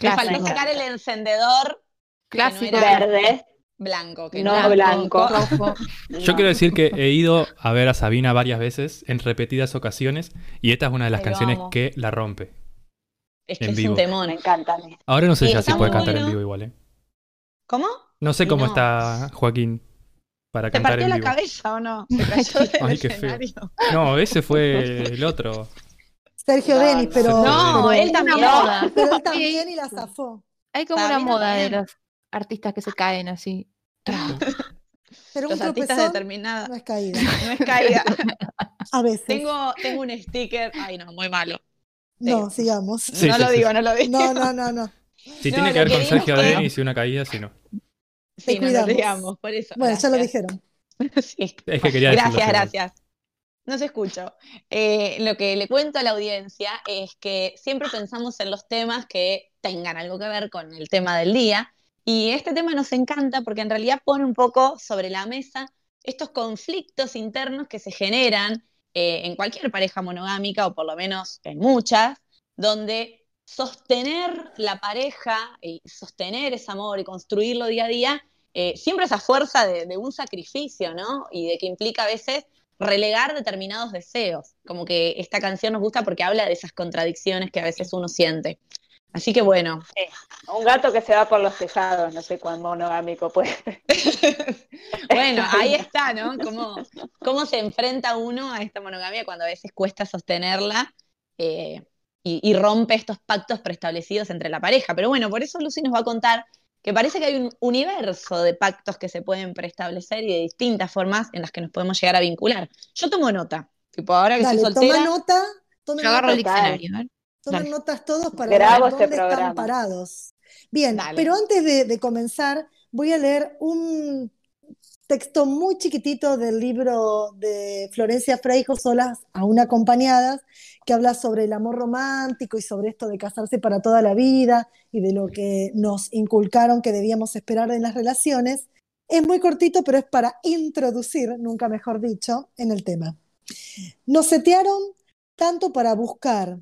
Speaker 2: Me faltó sacar el encendedor
Speaker 3: Clásico.
Speaker 7: Verde.
Speaker 2: blanco. Que
Speaker 7: No blanco.
Speaker 1: Yo
Speaker 7: No.
Speaker 1: quiero decir que he ido a ver a Sabina varias veces, en repetidas ocasiones, y esta es una de las
Speaker 2: Ay,
Speaker 1: canciones que la rompe.
Speaker 2: Es que
Speaker 1: en
Speaker 2: es
Speaker 1: vivo.
Speaker 2: un temón.
Speaker 7: Me encanta.
Speaker 1: Ahora no sé
Speaker 2: Y
Speaker 1: ya si puede cantar en vivo igual, ¿eh?
Speaker 2: ¿Cómo?
Speaker 1: No sé cómo
Speaker 2: no.
Speaker 1: está Joaquín para
Speaker 2: ¿Te
Speaker 1: cantar
Speaker 2: partió
Speaker 1: en
Speaker 2: la
Speaker 1: vivo.
Speaker 2: cabeza o no? Se cayó del
Speaker 1: Ay, qué feo. No, ese fue el otro.
Speaker 4: Sergio
Speaker 7: No,
Speaker 4: Denis, pero,
Speaker 1: No,
Speaker 4: pero-
Speaker 2: él también.
Speaker 4: Pero él también y la zafó.
Speaker 3: Hay como
Speaker 2: Para
Speaker 3: una moda de los artistas que se caen así.
Speaker 4: Pero un
Speaker 2: Los artistas
Speaker 4: tropezón
Speaker 2: determinados.
Speaker 4: no es caída.
Speaker 2: No es caída.
Speaker 4: A veces.
Speaker 2: tengo, tengo un sticker. Ay, no, muy malo.
Speaker 4: No, sigamos.
Speaker 1: Sí,
Speaker 2: no
Speaker 1: sí,
Speaker 2: lo
Speaker 1: sí,
Speaker 2: digo, no lo digo.
Speaker 4: No, no, no, no.
Speaker 1: Si
Speaker 2: No,
Speaker 1: tiene que ver con Sergio Denis y una caída, si no.
Speaker 2: Sí, no
Speaker 4: cuidamos.
Speaker 2: digamos, por eso.
Speaker 4: Bueno, ya lo dijeron.
Speaker 2: Sí.
Speaker 1: Es que quería
Speaker 2: Gracias, gracias. No se escucho. Eh, lo que le cuento a la audiencia es que siempre pensamos en los temas que tengan algo que ver con el tema del día. Y este tema nos encanta porque en realidad pone un poco sobre la mesa estos conflictos internos que se generan eh, en cualquier pareja monogámica, o por lo menos en muchas, donde sostener la pareja y sostener ese amor y construirlo día a día eh, siempre esa fuerza de, de un sacrificio, ¿no? Y de que implica a veces relegar determinados deseos. Como que esta canción nos gusta porque habla de esas contradicciones que a veces uno siente. Así que bueno,
Speaker 7: Un gato que se va por los tejados, no sé cuán monogámico puede.
Speaker 2: bueno, ahí está, ¿no? Cómo, cómo se enfrenta uno a esta monogamia cuando a veces cuesta sostenerla eh, y, y rompe estos pactos preestablecidos entre la pareja. Pero bueno, por eso Lucy nos va a contar que parece que hay un universo de pactos que se pueden preestablecer y de distintas formas en las que nos podemos llegar a vincular. Yo tomo nota, tipo ahora que
Speaker 4: Dale,
Speaker 2: soy
Speaker 4: toma nota. Tomen,
Speaker 3: Yo agarro el
Speaker 4: nota-
Speaker 3: diccionario. ¿eh?
Speaker 4: tomen
Speaker 2: Dale.
Speaker 4: notas todos para
Speaker 7: Grabo
Speaker 4: ver
Speaker 7: este
Speaker 4: dónde están parados. Bien,
Speaker 2: Dale.
Speaker 4: pero antes de, de comenzar, voy a leer un texto muy chiquitito del libro de Florencia Freijo, Solas aún acompañadas, que habla sobre el amor romántico y sobre esto de casarse para toda la vida y de lo que nos inculcaron que debíamos esperar en las relaciones. Es muy cortito, pero es para introducir, nunca mejor dicho, en el tema. Nos setearon tanto para buscar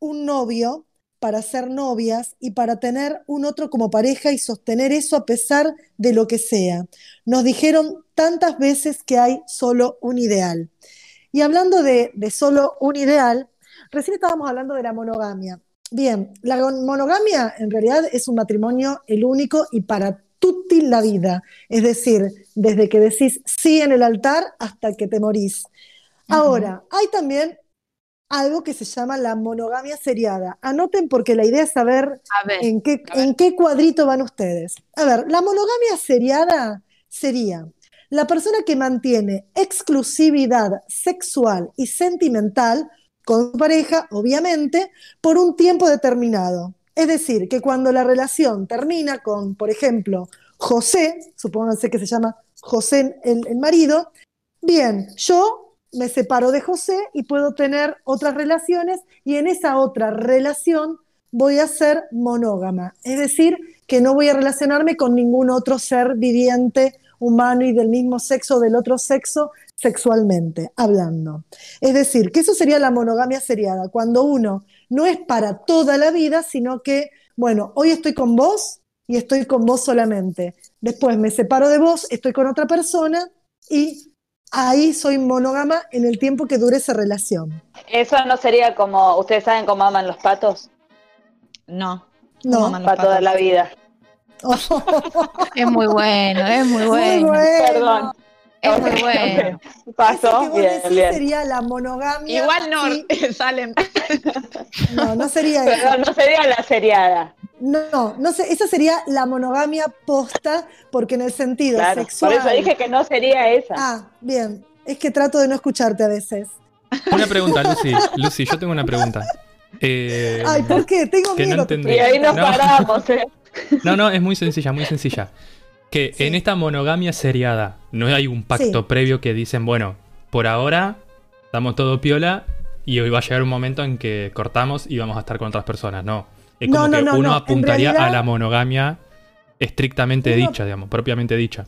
Speaker 4: un novio, para ser novias y para tener un otro como pareja y sostener eso a pesar de lo que sea. Nos dijeron tantas veces que hay solo un ideal. Y hablando de, de solo un ideal, recién estábamos hablando de la monogamia. Bien, la monogamia en realidad es un matrimonio el único y para tutti la vida. Es decir, desde que decís sí en el altar hasta que te morís. Ahora, hay también algo que se llama la monogamia seriada. Anoten porque la idea es saber
Speaker 3: ver,
Speaker 4: en qué, en qué cuadrito van ustedes. A ver, la monogamia seriada sería la persona que mantiene exclusividad sexual y sentimental con su pareja, obviamente, por un tiempo determinado. Es decir, que cuando la relación termina con, por ejemplo, José, supónganse que se llama José el, el marido, bien, yo me separo de José y puedo tener otras relaciones y en esa otra relación voy a ser monógama. Es decir, que no voy a relacionarme con ningún otro ser viviente, humano y del mismo sexo o del otro sexo sexualmente, hablando. Es decir, que eso sería la monogamia seriada, cuando uno no es para toda la vida, sino que, bueno, hoy estoy con vos y estoy con vos solamente. Después me separo de vos, estoy con otra persona y ahí soy monógama en el tiempo que dure esa relación.
Speaker 7: Eso no sería como, ¿ustedes saben cómo aman los patos?
Speaker 2: no.
Speaker 4: No.
Speaker 2: ¿Cómo aman los
Speaker 7: Para toda
Speaker 2: patos?
Speaker 7: la vida.
Speaker 3: es muy bueno, es muy
Speaker 4: Muy
Speaker 3: bueno.
Speaker 4: bueno.
Speaker 7: Perdón.
Speaker 3: Es muy bueno.
Speaker 4: Eso
Speaker 7: Pasó,
Speaker 4: que vos
Speaker 7: bien,
Speaker 4: decís
Speaker 7: bien.
Speaker 4: sería la monogamia.
Speaker 2: Igual no,
Speaker 4: sí.
Speaker 2: salen.
Speaker 4: No, no sería eso.
Speaker 7: Perdón, no sería la seriada.
Speaker 4: No, no sé, esa sería la monogamia posta, porque en el sentido
Speaker 7: Claro,
Speaker 4: sexual.
Speaker 7: por eso dije que no sería esa.
Speaker 4: Ah, bien. Es que trato de no escucharte a veces.
Speaker 1: Una pregunta, Lucy. Lucy, yo tengo una pregunta. Eh,
Speaker 4: Ay, ¿por qué? Tengo
Speaker 1: que no
Speaker 4: miedo.
Speaker 1: entendí.
Speaker 7: y ahí nos
Speaker 1: No.
Speaker 7: paramos, ¿eh?
Speaker 1: No, no, es muy sencilla, muy sencilla. Que
Speaker 4: Sí.
Speaker 1: en esta monogamia seriada no hay un pacto
Speaker 4: Sí.
Speaker 1: previo que dicen, bueno, por ahora estamos todo piola y hoy va a llegar un momento en que cortamos y vamos a estar con otras personas. No. Es como
Speaker 4: no,
Speaker 1: que
Speaker 4: no,
Speaker 1: uno
Speaker 4: no. En
Speaker 1: apuntaría a la monogamia estrictamente
Speaker 4: Uno-
Speaker 1: dicha, digamos, propiamente dicha.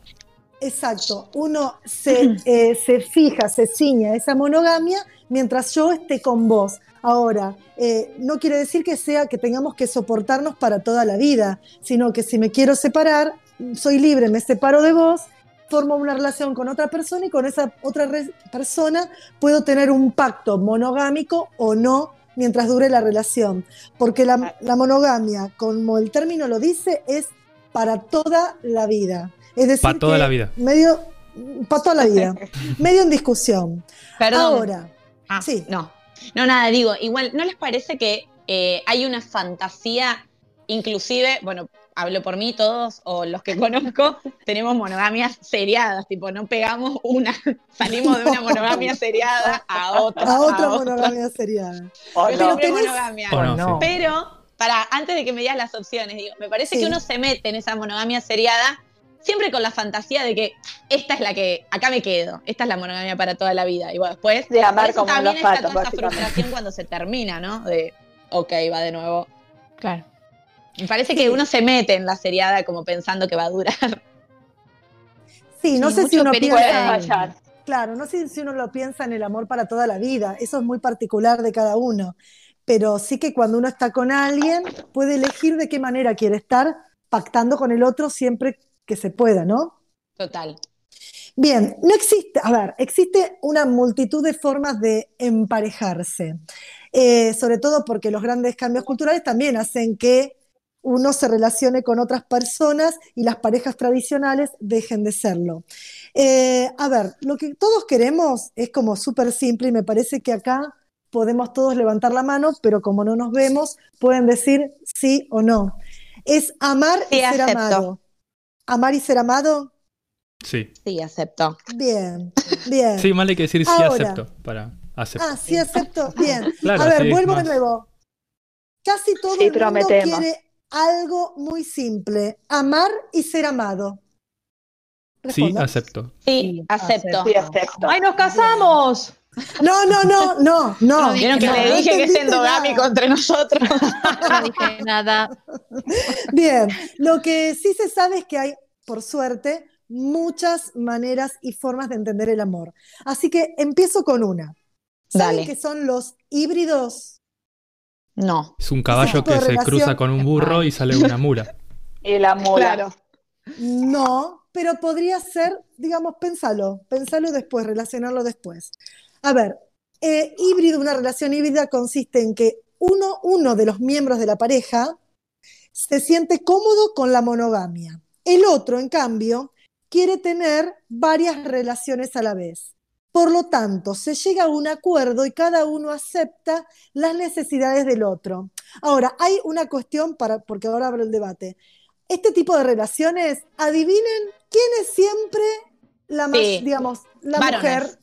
Speaker 4: Exacto. Uno se, eh, se fija, se ciña a esa monogamia mientras yo esté con vos. Ahora, eh, no quiere decir que sea que tengamos que soportarnos para toda la vida, sino que si me quiero separar, soy libre, me separo de vos, formo una relación con otra persona y con esa otra persona puedo tener un pacto monogámico o no mientras dure la relación. Porque la, la monogamia, como el término lo dice, es para toda la vida. Es decir,
Speaker 1: Pa' toda
Speaker 4: que
Speaker 1: la vida.
Speaker 4: Medio, para toda la vida. medio en discusión.
Speaker 2: Perdón.
Speaker 4: Ahora,
Speaker 2: Ah,
Speaker 4: sí.
Speaker 2: No. No, nada, digo, igual, ¿no les parece que eh, hay una fantasía, inclusive, bueno, hablo por mí, todos, o los que conozco, tenemos monogamias seriadas, tipo, no pegamos una, salimos de una monogamia seriada a otra.
Speaker 4: a otra
Speaker 2: otra.
Speaker 4: monogamia seriada.
Speaker 7: O
Speaker 2: Pero
Speaker 7: no.
Speaker 2: siempre
Speaker 4: tenés-
Speaker 2: monogamia.
Speaker 1: No.
Speaker 2: Pero, para, antes de que me digas las opciones, digo, me parece
Speaker 4: Sí.
Speaker 2: que uno se mete en esa monogamia seriada siempre con la fantasía de que esta es la que, acá me quedo, esta es la monogamia para toda la vida. Y bueno, después,
Speaker 7: De amar como
Speaker 2: también
Speaker 7: los
Speaker 2: está
Speaker 7: patos,
Speaker 2: toda esa frustración cuando se termina, ¿no? De, ok, va de nuevo.
Speaker 3: Claro.
Speaker 2: Me parece
Speaker 4: Sí.
Speaker 2: que uno se mete en la seriada como pensando que va a durar.
Speaker 4: Sí, no
Speaker 3: Sí,
Speaker 4: sé si uno piensa, claro, no sé si uno lo piensa en el amor para toda la vida. Eso es muy particular de cada uno. Pero sí que cuando uno está con alguien, puede elegir de qué manera quiere estar pactando con el otro siempre que se pueda, ¿no?
Speaker 2: Total.
Speaker 4: Bien, no existe, a ver, existe una multitud de formas de emparejarse, Eh, sobre todo porque los grandes cambios culturales también hacen que uno se relacione con otras personas y las parejas tradicionales dejen de serlo. Eh, a ver, lo que todos queremos es como súper simple y me parece que acá podemos todos levantar la mano, pero como no nos vemos, pueden decir sí o no. Es amar y ser
Speaker 2: acepto.
Speaker 4: amado. ¿Amar y ser amado?
Speaker 1: Sí.
Speaker 2: Sí, acepto.
Speaker 4: Bien, bien.
Speaker 1: Sí, mal hay que decir sí
Speaker 4: Ahora.
Speaker 1: acepto para acepto.
Speaker 4: Ah, sí acepto. Bien.
Speaker 1: Claro,
Speaker 4: a ver,
Speaker 1: sí,
Speaker 4: vuelvo
Speaker 1: más.
Speaker 4: de nuevo. Casi todo
Speaker 7: Sí,
Speaker 4: el mundo
Speaker 7: prometemos.
Speaker 4: quiere algo muy simple, amar y ser amado.
Speaker 1: Sí, acepto.
Speaker 2: Sí, acepto.
Speaker 7: Sí, acepto.
Speaker 5: ¡Ay, nos casamos!
Speaker 4: No, no, no, no, no.
Speaker 3: No
Speaker 2: Vieron que
Speaker 4: no, no
Speaker 2: dije que es endogámico
Speaker 4: nada.
Speaker 2: entre nosotros.
Speaker 3: No dije nada.
Speaker 4: Bien, lo que sí se sabe es que hay, por suerte, muchas maneras y formas de entender el amor. Así que empiezo con una. ¿Saben
Speaker 2: Dale.
Speaker 4: qué son los híbridos?
Speaker 2: No.
Speaker 1: Es un caballo que se cruza con un burro y sale una mula.
Speaker 7: Y la mula.
Speaker 2: Claro.
Speaker 4: No, pero podría ser, digamos, pensalo, pensalo después, relacionarlo después. A ver, eh, híbrido, una relación híbrida consiste en que uno, uno de los miembros de la pareja se siente cómodo con la monogamia. El otro, en cambio, quiere tener varias relaciones a la vez. Por lo tanto, se llega a un acuerdo y cada uno acepta las necesidades del otro. Ahora, hay una cuestión para, porque ahora abro el debate. Este tipo de relaciones, adivinen quién es siempre la más,
Speaker 2: Sí.
Speaker 4: digamos, la
Speaker 2: Varones.
Speaker 4: mujer.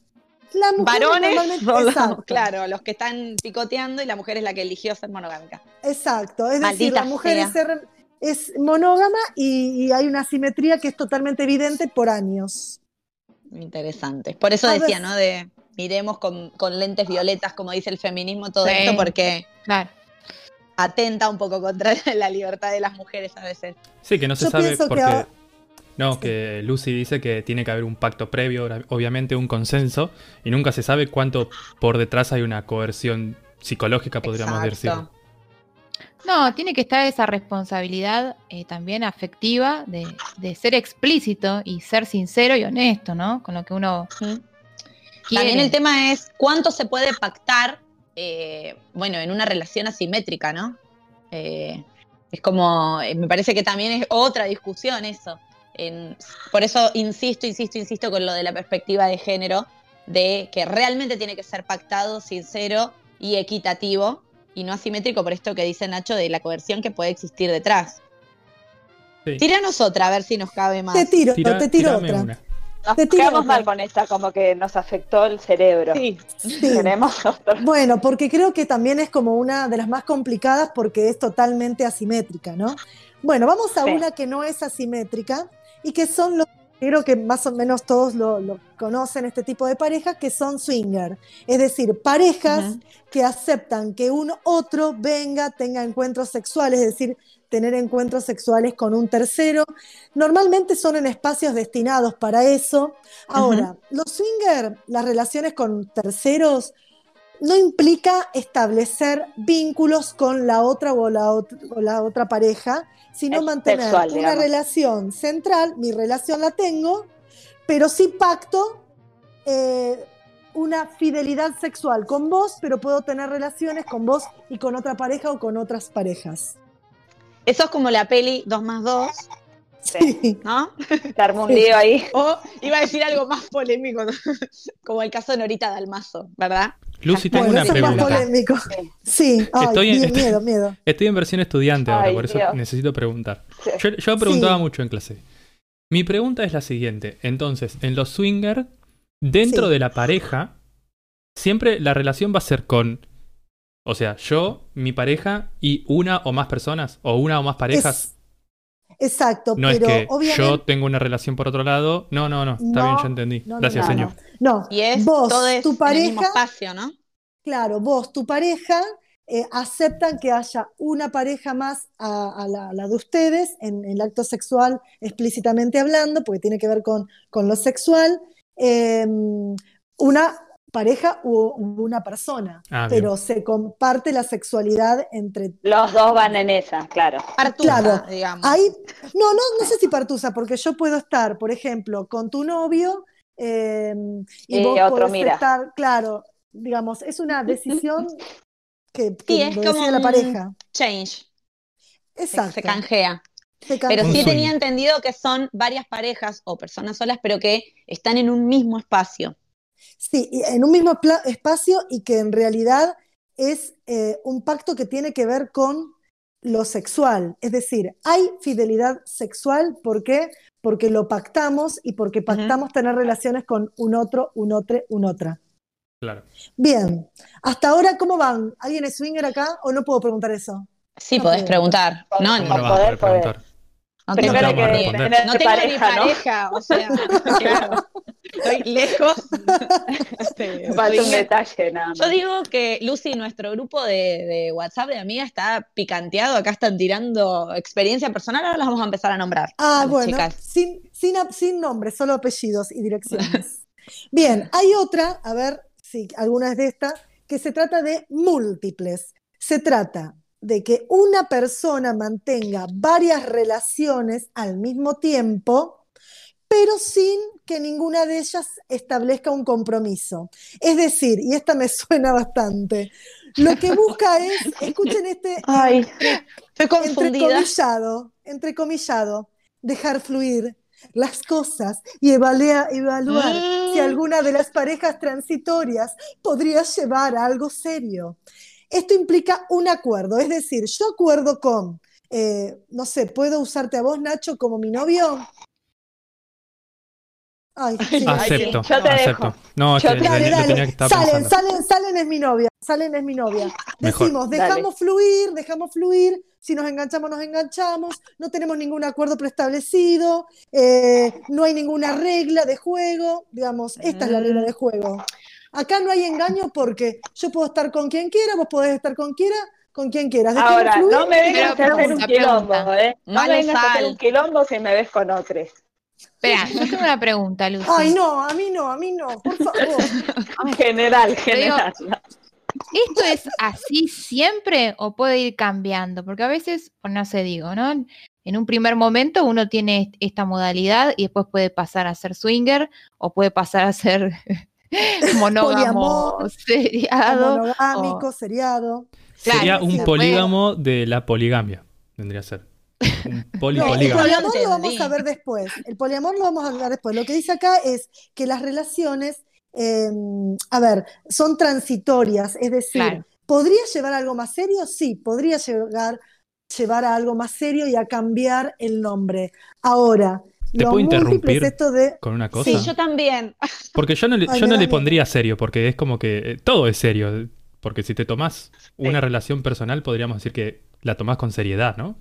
Speaker 4: La mujer
Speaker 2: Varones los- claro, los que están picoteando y la mujer es la que eligió ser monogámica.
Speaker 4: exacto. Es decir, la mujer
Speaker 2: sea.
Speaker 4: es, ser- es monógama y, y hay una simetría que es totalmente evidente por años.
Speaker 2: Interesante. Por eso decía. ¿no? De miremos con, con lentes violetas, como dice el feminismo, todo
Speaker 3: Sí.
Speaker 2: esto, porque
Speaker 3: Claro.
Speaker 2: atenta un poco contra la libertad de las mujeres a veces.
Speaker 1: Sí, que no se
Speaker 4: Yo
Speaker 1: sabe
Speaker 4: que
Speaker 1: porque... No, que Lucy dice que tiene que haber un pacto previo, obviamente un consenso, y nunca se sabe cuánto por detrás hay una coerción psicológica, podríamos decir.
Speaker 3: No, tiene que estar esa responsabilidad eh, también afectiva de, de ser explícito y ser sincero y honesto, ¿no? Con lo que uno.
Speaker 2: También el tema es cuánto se puede pactar, eh, bueno, en una relación asimétrica, ¿no? Eh, es como, eh, me parece que también es otra discusión eso. En- por eso insisto, insisto, insisto con lo de la perspectiva de género, de que realmente tiene que ser pactado, sincero y equitativo, y no asimétrico por esto que dice Nacho de la coerción que puede existir detrás.
Speaker 1: Sí.
Speaker 2: Tíranos otra a ver si nos cabe más.
Speaker 4: Te tiro,
Speaker 1: Tira-
Speaker 4: te tiro otra.
Speaker 1: una.
Speaker 7: Nos
Speaker 4: Te tiro
Speaker 7: quedamos
Speaker 4: otra.
Speaker 7: mal con esta, como que nos afectó el cerebro.
Speaker 2: Sí.
Speaker 4: Sí.
Speaker 7: Tenemos otra.
Speaker 4: Bueno, porque creo que también es como una de las más complicadas porque es totalmente asimétrica, ¿no? Bueno, vamos a
Speaker 7: Sí.
Speaker 4: una que no es asimétrica y que son los, creo que más o menos todos lo, lo conocen, este tipo de parejas, que son swinger. Es decir, parejas que aceptan que un otro venga, tenga encuentros sexuales, es decir, tener encuentros sexuales con un tercero. Normalmente son en espacios destinados para eso. Ahora, los swinger, las relaciones con terceros, no implica establecer vínculos con la otra o la, ot- o la otra pareja, sino
Speaker 7: Es
Speaker 4: mantener
Speaker 7: sexual,
Speaker 4: una
Speaker 7: digamos.
Speaker 4: relación central, mi relación la tengo, pero sí pacto eh, una fidelidad sexual con vos, pero puedo tener relaciones con vos y con otra pareja o con otras parejas.
Speaker 2: Eso es como la peli 2 más 2,
Speaker 4: Sí.
Speaker 2: ¿no?
Speaker 7: Se armó un lío ahí.
Speaker 2: O iba a decir algo más polémico, ¿no? como el caso de Norita Dalmazo, ¿verdad?
Speaker 1: Lucy, tengo
Speaker 4: Bueno,
Speaker 1: una
Speaker 4: eso es más
Speaker 1: pregunta.
Speaker 4: polémico. Sí, ay,
Speaker 1: Estoy en-
Speaker 4: miedo, miedo.
Speaker 1: Estoy en versión estudiante ahora, por eso necesito preguntar.
Speaker 7: Sí.
Speaker 1: Yo, yo preguntaba
Speaker 4: Sí.
Speaker 1: mucho en clase. Mi pregunta es la siguiente. Entonces, en los swinger, dentro
Speaker 4: Sí.
Speaker 1: de la pareja, siempre la relación va a ser con, o sea, yo, mi pareja y una o más personas, o una o más parejas.
Speaker 4: Es- exacto,
Speaker 1: no es
Speaker 4: pero
Speaker 1: que
Speaker 4: obviamente
Speaker 1: yo tengo una relación por otro lado. No, no, no. Está
Speaker 4: No,
Speaker 1: bien, yo entendí.
Speaker 4: no,
Speaker 1: Gracias,
Speaker 4: no,
Speaker 1: señor.
Speaker 4: no.
Speaker 2: Y es
Speaker 4: vos,
Speaker 2: todo es
Speaker 4: tu
Speaker 2: en el mismo
Speaker 4: pareja,
Speaker 2: espacio, ¿no?
Speaker 4: claro, vos, tu pareja, eh, aceptan que haya una pareja más a, a la, a la de ustedes en, en el acto sexual, explícitamente hablando, porque tiene que ver con, con lo sexual, eh, una pareja u, u una persona,
Speaker 1: Ah, bien.
Speaker 4: pero se comparte la sexualidad entre
Speaker 7: Los dos van en esa, claro.
Speaker 2: Partusa,
Speaker 4: Claro,
Speaker 2: digamos.
Speaker 4: Ahí, no, no, no sé si partusa, porque yo puedo estar, por ejemplo, con tu novio eh, y
Speaker 7: Y
Speaker 4: vos
Speaker 7: otro
Speaker 4: podés
Speaker 7: mira.
Speaker 4: estar, claro, digamos, es una decisión que, que
Speaker 2: Sí, es como
Speaker 4: decide la
Speaker 2: un-
Speaker 4: pareja.
Speaker 2: Change,
Speaker 4: Exacto.
Speaker 2: se canjea.
Speaker 4: se
Speaker 2: Pero
Speaker 4: canjea.
Speaker 1: Un
Speaker 2: sí tenía entendido que son varias parejas o personas solas, pero que están en un mismo espacio.
Speaker 4: Sí, y en un mismo espacio y que en realidad es eh, un pacto que tiene que ver con lo sexual. Es decir, hay fidelidad sexual, ¿por qué? Porque lo pactamos y porque pactamos tener relaciones con un otro, un otro, un otra.
Speaker 1: Claro.
Speaker 4: Bien, hasta ahora, ¿cómo van? ¿Alguien es swinger acá o no puedo preguntar eso?
Speaker 2: Sí,
Speaker 4: No
Speaker 2: podés
Speaker 4: puedo.
Speaker 2: preguntar. No,
Speaker 1: ¿Cómo
Speaker 2: no,
Speaker 1: no poder. preguntar?
Speaker 2: No
Speaker 1: Primero
Speaker 2: tengo,
Speaker 1: que
Speaker 2: ni-
Speaker 1: responder.
Speaker 2: no
Speaker 7: Tener
Speaker 2: tengo ni
Speaker 7: pareja, ¿no?
Speaker 2: pareja, o sea, claro, estoy lejos. Este,
Speaker 7: Falta un detalle nada más.
Speaker 2: Yo digo que Lucy, nuestro grupo de, de WhatsApp de amigas está picanteado, acá están tirando experiencia personal, ahora las vamos a empezar a nombrar.
Speaker 4: Ah, bueno,
Speaker 2: chicas.
Speaker 4: sin, sin, sin nombres, solo apellidos y direcciones. Bien, hay otra, a ver si alguna es de estas, que se trata de múltiples. Se trata de que una persona mantenga varias relaciones al mismo tiempo, pero sin que ninguna de ellas establezca un compromiso. Es decir, y esta me suena bastante, lo que busca es, escuchen este,
Speaker 7: Ay,
Speaker 2: Estoy confundida.
Speaker 4: entrecomillado, entrecomillado, dejar fluir las cosas y evalea- evaluar
Speaker 2: Mm.
Speaker 4: si alguna de las parejas transitorias podría llevar a algo serio. Esto implica un acuerdo, es decir, yo acuerdo con, eh, no sé, ¿puedo usarte a vos, Nacho, como mi novio? Ay, sí.
Speaker 1: Acepto,
Speaker 7: yo te
Speaker 1: acepto.
Speaker 7: dejo.
Speaker 1: No,
Speaker 7: Yo te-
Speaker 4: Dale,
Speaker 1: tenía que estar
Speaker 4: Salen,
Speaker 1: pensando.
Speaker 4: salen, salen es mi novia. Salen es mi novia.
Speaker 1: Mejor.
Speaker 4: Decimos,
Speaker 7: Dale.
Speaker 4: dejamos fluir, dejamos fluir. Si nos enganchamos, nos enganchamos. No tenemos ningún acuerdo preestablecido. eh, no hay ninguna regla de juego. Digamos, esta es la regla de juego. Acá no hay engaño porque yo puedo estar con quien quiera, vos podés estar con quiera, con quien quieras.
Speaker 7: Ahora,
Speaker 4: fluir.
Speaker 7: no me vengas a hacer un quilombo,
Speaker 3: pregunta.
Speaker 7: ¿eh? No me vengas a hacer un quilombo si me ves con otros.
Speaker 3: Espera, yo tengo una pregunta, Lucy.
Speaker 4: Ay, no, a mí no, a mí no, por favor.
Speaker 7: General, general.
Speaker 3: ¿Esto es así siempre o puede ir cambiando? Porque a veces, o no sé, digo, ¿no? En un primer momento uno tiene est- esta modalidad y después puede pasar a ser swinger o puede pasar a ser monógamo
Speaker 4: Poliamor,
Speaker 3: seriado.
Speaker 4: Monogámico,
Speaker 3: o-
Speaker 4: seriado.
Speaker 3: Claro,
Speaker 1: Sería un polígamo de la poligamia. Vendría a ser. Un
Speaker 4: No, el poliamor lo vamos a ver después. El poliamor lo vamos a hablar después. Lo que dice acá es que las relaciones, eh, a ver, son transitorias, es decir,
Speaker 3: Claro.
Speaker 4: ¿Podría llevar a algo más serio? Sí, podría llegar, llevar a algo más serio y a cambiar el nombre. Ahora,
Speaker 1: ¿Te
Speaker 4: lo
Speaker 1: puedo interrumpir?
Speaker 4: es esto de...
Speaker 1: Con una cosa.
Speaker 2: Sí, yo también.
Speaker 1: Porque yo no, le,
Speaker 4: Ay,
Speaker 1: yo no le pondría serio, porque es como que eh, todo es serio. Porque si te tomás una relación personal, podríamos decir que la tomás con seriedad, ¿no?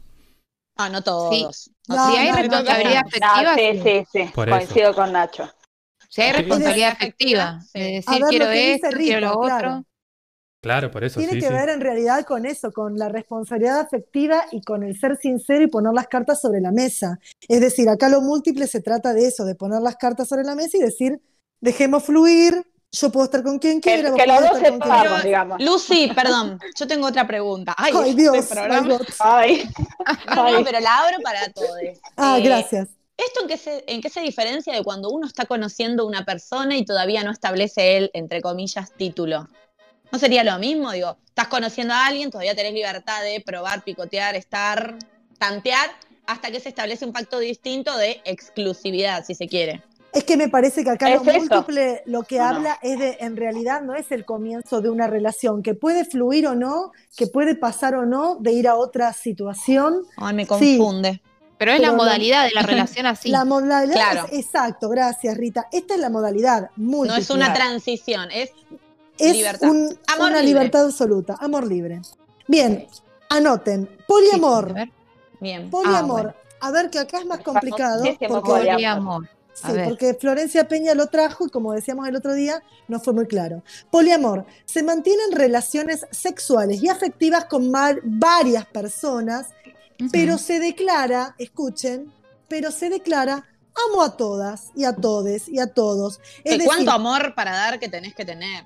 Speaker 2: Ah, no todos.
Speaker 4: No,
Speaker 3: si hay
Speaker 4: no,
Speaker 3: responsabilidad
Speaker 4: no.
Speaker 3: afectiva,
Speaker 7: No, sí, sí, sí.
Speaker 1: Por eso.
Speaker 7: Coincido con Nacho.
Speaker 3: si hay
Speaker 1: Sí.
Speaker 3: responsabilidad
Speaker 2: Afectiva, sí.
Speaker 3: de decir quiero esto, quiero lo
Speaker 4: claro.
Speaker 3: otro.
Speaker 1: Claro, por eso,
Speaker 4: Tiene
Speaker 1: sí,
Speaker 4: que
Speaker 1: sí.
Speaker 4: ver en realidad con eso, con la responsabilidad afectiva y con el ser sincero y poner las cartas sobre la mesa. Es decir, acá lo múltiple se trata de eso, de poner las cartas sobre la mesa y decir, dejemos fluir, yo puedo estar con quien
Speaker 7: Que,
Speaker 4: quiera, vos
Speaker 7: que los dos
Speaker 4: estar con quien
Speaker 7: sepamos, digamos.
Speaker 2: Lucy, perdón, yo tengo otra pregunta. Ay,
Speaker 4: Ay,
Speaker 2: este
Speaker 4: Dios,
Speaker 2: programa-.
Speaker 7: Ay,
Speaker 2: No, pero la abro para todos.
Speaker 4: Ah,
Speaker 2: Eh,
Speaker 4: gracias.
Speaker 2: ¿Esto en qué, se, en qué se diferencia de cuando uno está conociendo a una persona y todavía no establece él, entre comillas, título? ¿No sería lo mismo? Digo, estás conociendo a alguien, todavía tenés libertad de probar, picotear, estar, tantear, hasta que se establece un pacto distinto de exclusividad, si se quiere.
Speaker 4: Es que me parece que acá lo
Speaker 7: eso.
Speaker 4: múltiple lo que
Speaker 7: No,
Speaker 4: habla es de, en realidad no es el comienzo de una relación, que puede fluir o no, que puede pasar o no, de ir a otra situación.
Speaker 2: Ay, me
Speaker 4: Sí.
Speaker 2: confunde.
Speaker 3: Pero es
Speaker 4: Pero
Speaker 3: la
Speaker 4: no-
Speaker 3: modalidad de la relación así.
Speaker 4: La modalidad
Speaker 2: Claro.
Speaker 4: es- exacto, gracias Rita. Esta es la modalidad múltiple.
Speaker 2: No es una transición, es
Speaker 4: es
Speaker 2: libertad.
Speaker 4: un-
Speaker 2: Amor
Speaker 4: una
Speaker 2: libre.
Speaker 4: libertad absoluta, amor libre. Bien, anoten, poliamor,
Speaker 3: A ver,
Speaker 2: bien.
Speaker 4: poliamor.
Speaker 3: Ah, bueno.
Speaker 4: A ver que acá es más complicado,
Speaker 7: Famosísimo
Speaker 4: porque,
Speaker 7: poliamor.
Speaker 3: poliamor.
Speaker 4: Sí, porque Florencia Peña lo trajo y como decíamos el otro día, no fue muy claro. Poliamor, se mantienen relaciones sexuales y afectivas con varias personas, pero se declara, escuchen, pero se declara amo a todas y a todes y a todos. Es
Speaker 2: ¿Que
Speaker 4: decir,
Speaker 2: ¿Cuánto amor para dar que tenés que tener?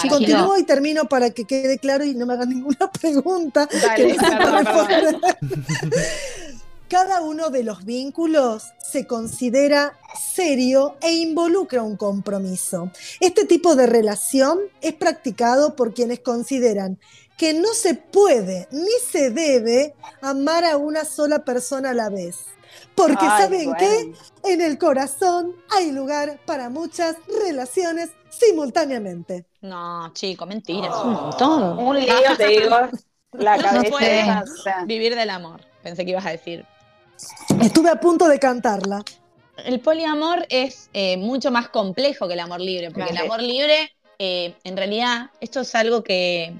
Speaker 4: Si continúo y termino para que quede claro y no me hagan ninguna pregunta.
Speaker 2: Dale,
Speaker 4: que no
Speaker 2: perdón, perdón.
Speaker 4: responder. Cada uno de los vínculos se considera serio e involucra un compromiso. Este tipo de relación es practicado por quienes consideran que no se puede ni se debe amar a una sola persona a la vez. Porque
Speaker 7: Ay,
Speaker 4: ¿saben qué?
Speaker 7: bueno.
Speaker 4: En el corazón hay lugar para muchas relaciones simultáneamente.
Speaker 2: No, chico, mentira, es un montón.
Speaker 7: Un lío, te digo. La cabeza
Speaker 2: puede.
Speaker 7: esa, o sea,
Speaker 2: Vivir del amor, pensé que ibas a decir.
Speaker 4: Estuve a punto de cantarla.
Speaker 2: El poliamor es eh, mucho más complejo que el amor libre, porque el amor libre, eh, en realidad, esto es algo que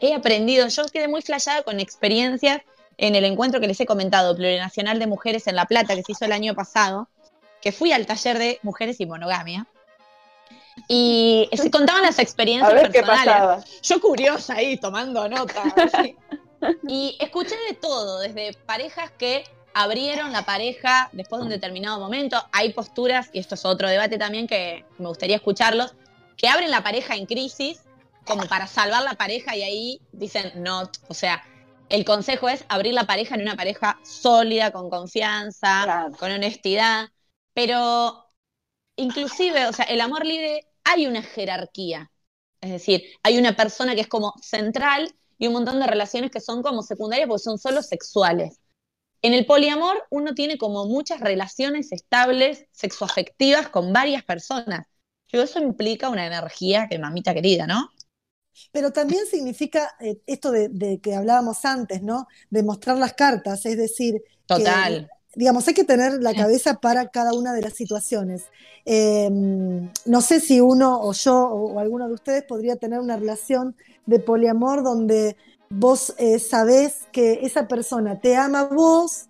Speaker 2: he aprendido. Yo quedé muy flayada con experiencias en el encuentro que les he comentado, Plurinacional de Mujeres en La Plata, que se hizo el año pasado, que fui al taller de mujeres y monogamia. Y se contaban las experiencias
Speaker 7: a ver qué
Speaker 2: personales.
Speaker 7: pasaba.
Speaker 2: Yo curiosa ahí, tomando nota. Y escuché de todo, desde parejas que abrieron la pareja después de un determinado momento. Hay posturas, y esto es otro debate también que me gustaría escucharlos, que abren la pareja en crisis como para salvar la pareja y ahí dicen not. O sea, el consejo es abrir la pareja en una pareja sólida, con confianza,
Speaker 7: Claro.
Speaker 2: con honestidad. Pero inclusive, o sea, el amor libre hay una jerarquía. Es decir, hay una persona que es como central y un montón de relaciones que son como secundarias porque son solo sexuales. En el poliamor uno tiene como muchas relaciones estables, sexoafectivas con varias personas. Yo eso implica una energía que mamita querida, ¿no?
Speaker 4: Pero también significa eh, esto de, de que hablábamos antes, ¿no? De mostrar las cartas, es decir,
Speaker 2: Total.
Speaker 4: Digamos, hay que tener la cabeza para cada una de las situaciones. Eh, no sé si uno o yo o, o alguno de ustedes podría tener una relación de poliamor donde vos eh, sabés que esa persona te ama a vos,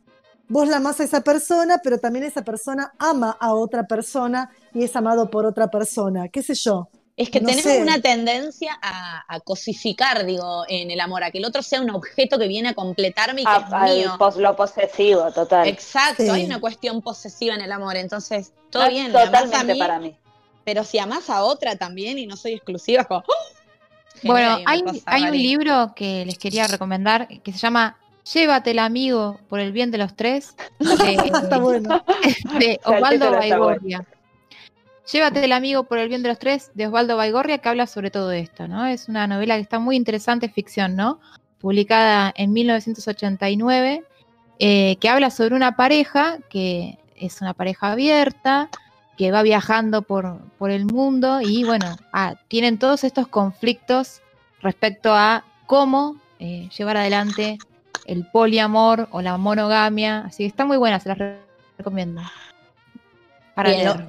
Speaker 4: vos la amás a esa persona, pero también esa persona ama a otra persona y es amado por otra persona, qué sé yo.
Speaker 2: Es que
Speaker 4: No
Speaker 2: tenemos
Speaker 4: sé.
Speaker 2: una tendencia a, a cosificar, digo, en el amor, a que el otro sea un objeto que viene a completarme y que
Speaker 7: A-
Speaker 2: es mío.
Speaker 7: pos- lo posesivo, total.
Speaker 2: Exacto,
Speaker 4: Sí.
Speaker 2: hay una cuestión posesiva en el amor, entonces todo
Speaker 7: Ah,
Speaker 2: bien, a
Speaker 7: Totalmente
Speaker 2: mí,
Speaker 7: para mí.
Speaker 2: pero si amás a otra también y no soy exclusiva, es como... ¡oh!
Speaker 3: Bueno, hay, un libro que les quería recomendar que se llama Llévatela amigo por el bien de los tres
Speaker 4: Está
Speaker 3: de,
Speaker 4: bueno.
Speaker 3: de Osvaldo
Speaker 7: está
Speaker 3: Baigorria. Llévatela amigo por el bien de los tres de Osvaldo Baigorria que habla sobre todo esto, ¿no? Es una novela que está muy interesante, ficción, ¿no? Publicada en 1989, eh, que habla sobre una pareja que es una pareja abierta, que va viajando por, por el mundo y bueno, ah, tienen todos estos conflictos respecto a cómo eh, llevar adelante el poliamor o la monogamia. Así que está muy buena, se las re- recomiendo. Para
Speaker 2: Bien,
Speaker 3: leer.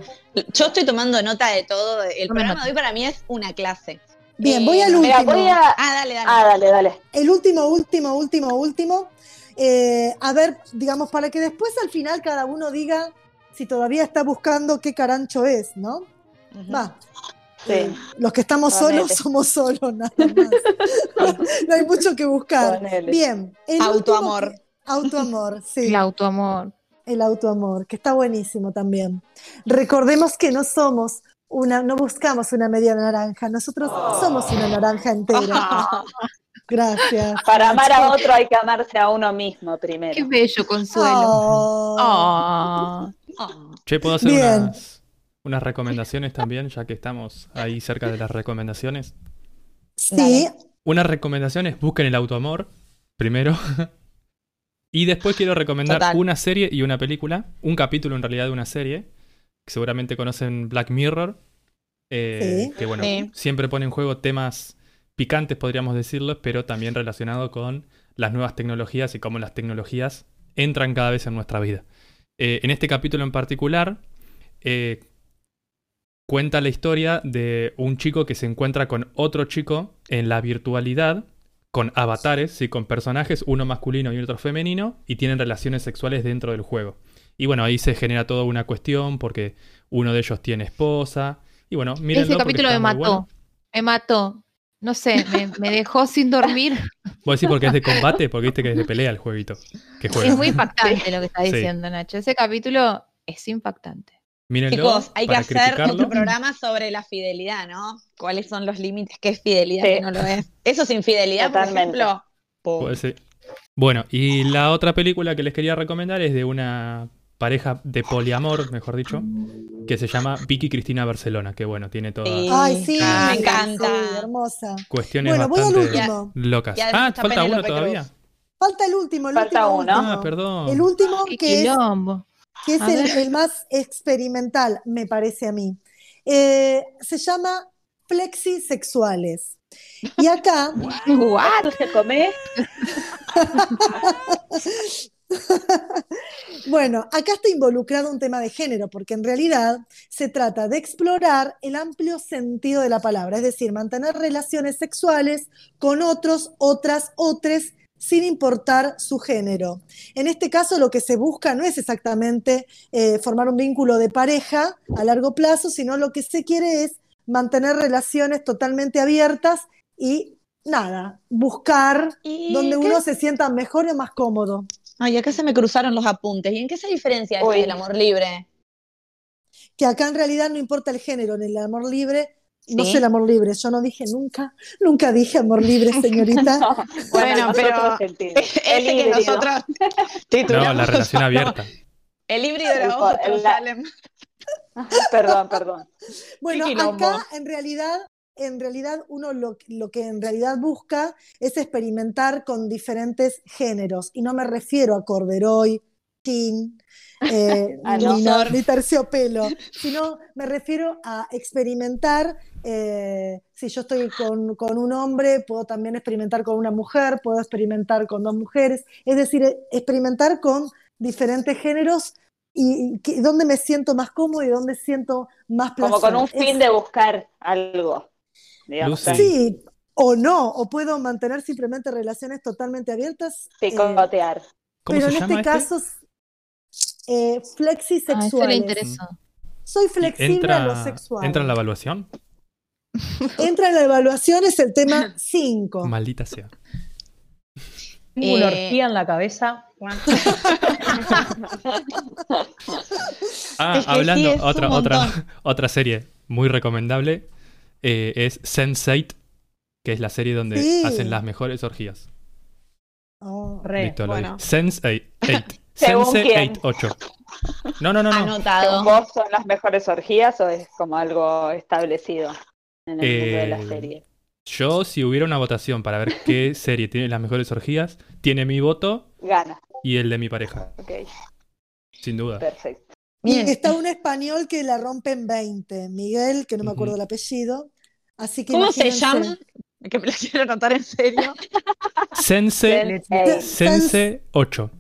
Speaker 2: Yo estoy tomando nota de todo. El
Speaker 3: Tome
Speaker 2: programa
Speaker 3: nota.
Speaker 2: de hoy para mí es una clase.
Speaker 4: Bien,
Speaker 2: Eh,
Speaker 4: voy al
Speaker 7: Mira,
Speaker 4: último.
Speaker 7: voy a.
Speaker 2: Ah, dale, dale.
Speaker 7: Ah, dale, dale.
Speaker 4: El último, último, último, último. Eh, a ver, digamos, para que después al final cada uno diga si todavía está buscando qué carancho es, ¿no? Va.
Speaker 7: Sí.
Speaker 4: Eh, los que estamos
Speaker 7: Ponele.
Speaker 4: solos somos solos, nada más. no hay mucho que buscar.
Speaker 7: Ponele.
Speaker 4: Bien.
Speaker 2: Autoamor.
Speaker 4: Autoamor, sí.
Speaker 3: El autoamor.
Speaker 4: El autoamor, que está buenísimo también. Recordemos que no somos una, no buscamos una media naranja, nosotros somos una naranja entera. Gracias.
Speaker 7: Para amar a otro hay que amarse a uno mismo
Speaker 3: Qué
Speaker 7: primero.
Speaker 3: bello consuelo.
Speaker 4: Oh.
Speaker 1: Che, ¿puedo hacer unas, unas recomendaciones también, ya que estamos ahí cerca de las recomendaciones?
Speaker 4: Sí,
Speaker 1: Una recomendación es busquen el autoamor, primero. Y después quiero recomendar
Speaker 2: Total.
Speaker 1: una serie y una película. Un capítulo en realidad de una serie. Que seguramente conocen Black Mirror. eh,
Speaker 4: Sí.
Speaker 1: Que bueno,
Speaker 2: Sí.
Speaker 1: siempre pone en juego temas picantes, podríamos decirlo, pero también relacionado con las nuevas tecnologías y cómo las tecnologías entran cada vez en nuestra vida. Eh, en este capítulo en particular, eh, cuenta la historia de un chico que se encuentra con otro chico en la virtualidad, con avatares, y con personajes, uno masculino y otro femenino, y tienen relaciones sexuales dentro del juego. Y bueno, ahí se genera toda una cuestión porque uno de ellos tiene esposa. Y bueno, mírenlo
Speaker 3: Ese capítulo me mató.
Speaker 1: bueno.
Speaker 3: Me mató. No sé, me, me dejó sin dormir.
Speaker 1: ¿Vos decís porque es de combate? Porque viste que es de pelea el jueguito. Que juega.
Speaker 3: Es muy impactante lo que está
Speaker 1: Sí.
Speaker 3: diciendo Nacho. Ese capítulo es impactante.
Speaker 1: Mírenlo
Speaker 2: Chicos, hay que hacer
Speaker 1: criticarlo.
Speaker 2: otro programa sobre la fidelidad, ¿no? ¿Cuáles son los límites? ¿Qué es fidelidad?
Speaker 7: Sí.
Speaker 2: ¿Qué no lo es? Eso es infidelidad,
Speaker 7: Totalmente.
Speaker 2: por ejemplo.
Speaker 1: Puede ser. Bueno, y la otra película que les quería recomendar es de una pareja de poliamor, mejor dicho, que se llama Vicky Cristina Barcelona, que bueno, tiene todas
Speaker 2: Sí.
Speaker 4: ay, sí,
Speaker 2: Ah, me
Speaker 4: sí,
Speaker 2: encanta.
Speaker 4: hermosa.
Speaker 1: cuestiones
Speaker 4: Bueno, voy al último.
Speaker 1: locas. Ah, falta uno todavía.
Speaker 2: Cruz.
Speaker 4: Falta el último, el
Speaker 7: Falta
Speaker 4: último,
Speaker 7: uno.
Speaker 1: Ah, perdón.
Speaker 4: El último que es
Speaker 3: quilombo.
Speaker 4: Que es el, más experimental, me parece a mí. Eh, se llama flexisexuales. Y acá,
Speaker 3: What?
Speaker 7: ¿Tú se come?
Speaker 4: bueno, acá está involucrado un tema de género, porque en realidad se trata de explorar el amplio sentido de la palabra, es decir, mantener relaciones sexuales con otros, otras, otros, sin importar su género. En este caso, lo que se busca no es exactamente eh, formar un vínculo de pareja a largo plazo, sino lo que se quiere es mantener relaciones totalmente abiertas y nada, buscar
Speaker 2: ¿Y
Speaker 4: donde
Speaker 2: qué-
Speaker 4: uno se sienta mejor y más cómodo.
Speaker 2: Ay, acá se me cruzaron los apuntes. ¿Y en qué se diferencia esto del amor libre?
Speaker 4: Que acá en realidad no importa el género, en el amor libre, no
Speaker 2: Sí.
Speaker 4: sé el amor libre, yo no dije nunca, nunca dije amor libre, señorita.
Speaker 2: Bueno, pero-. Ese que nosotros
Speaker 1: No, la relación abierta.
Speaker 2: El híbrido era otro, Salem.
Speaker 7: Perdón, perdón.
Speaker 4: Bueno, acá en realidad, en realidad uno lo, lo que en realidad busca es experimentar con diferentes géneros. Y no me refiero a corderoy, king, eh, ni,
Speaker 7: no.
Speaker 4: ni terciopelo, sino me refiero a experimentar. eh, si yo estoy con, con un hombre, puedo también experimentar con una mujer, puedo experimentar con dos mujeres. Es decir, eh, experimentar con diferentes géneros y, y dónde me siento más cómodo y dónde siento más placer.
Speaker 7: Como con un
Speaker 4: Es-
Speaker 7: fin de buscar algo. digamos.
Speaker 4: Sí, o no, o puedo mantener simplemente relaciones totalmente abiertas. eh,
Speaker 7: picotear.
Speaker 1: ¿Cómo
Speaker 4: pero
Speaker 1: se
Speaker 4: en
Speaker 1: llama
Speaker 4: este caso, eh,
Speaker 3: Ah, eso le
Speaker 4: flexisexuales.
Speaker 3: interesó.
Speaker 4: Soy flexible a lo
Speaker 1: ¿Entra,
Speaker 4: sexual.
Speaker 1: ¿Entra en la evaluación?
Speaker 4: Entra en la evaluación, es el tema 5.
Speaker 1: Maldita sea.
Speaker 5: Tengo una
Speaker 2: Eh,
Speaker 5: orgía en la cabeza.
Speaker 1: Ah,
Speaker 2: Es que sí,
Speaker 1: hablando,
Speaker 2: un
Speaker 1: otra, otra, otra serie muy recomendable eh, es Sense8, que es la serie donde
Speaker 4: Sí.
Speaker 1: hacen las mejores orgías.
Speaker 4: Oh,
Speaker 5: Re.
Speaker 1: Listo, lo
Speaker 2: bueno.
Speaker 1: dije. Sense8.
Speaker 7: ¿Según
Speaker 1: Sense
Speaker 7: quién?
Speaker 1: 8. No, no, no, no.
Speaker 2: Anotado.
Speaker 7: ¿Vos son las mejores orgías o es como algo establecido en el mundo de la
Speaker 1: Eh,
Speaker 7: serie?
Speaker 1: Yo, si hubiera una votación para ver qué serie tiene las mejores orgías, tiene mi voto
Speaker 7: Gana.
Speaker 1: y el de mi pareja,
Speaker 7: Ok,
Speaker 1: sin duda.
Speaker 7: perfecto.
Speaker 2: Bien.
Speaker 4: está un español que la rompe en 20, Miguel, que no me acuerdo el apellido. Así que
Speaker 2: ¿Cómo se llama? que me la quiero anotar en serio.
Speaker 1: Sense, Sense 8.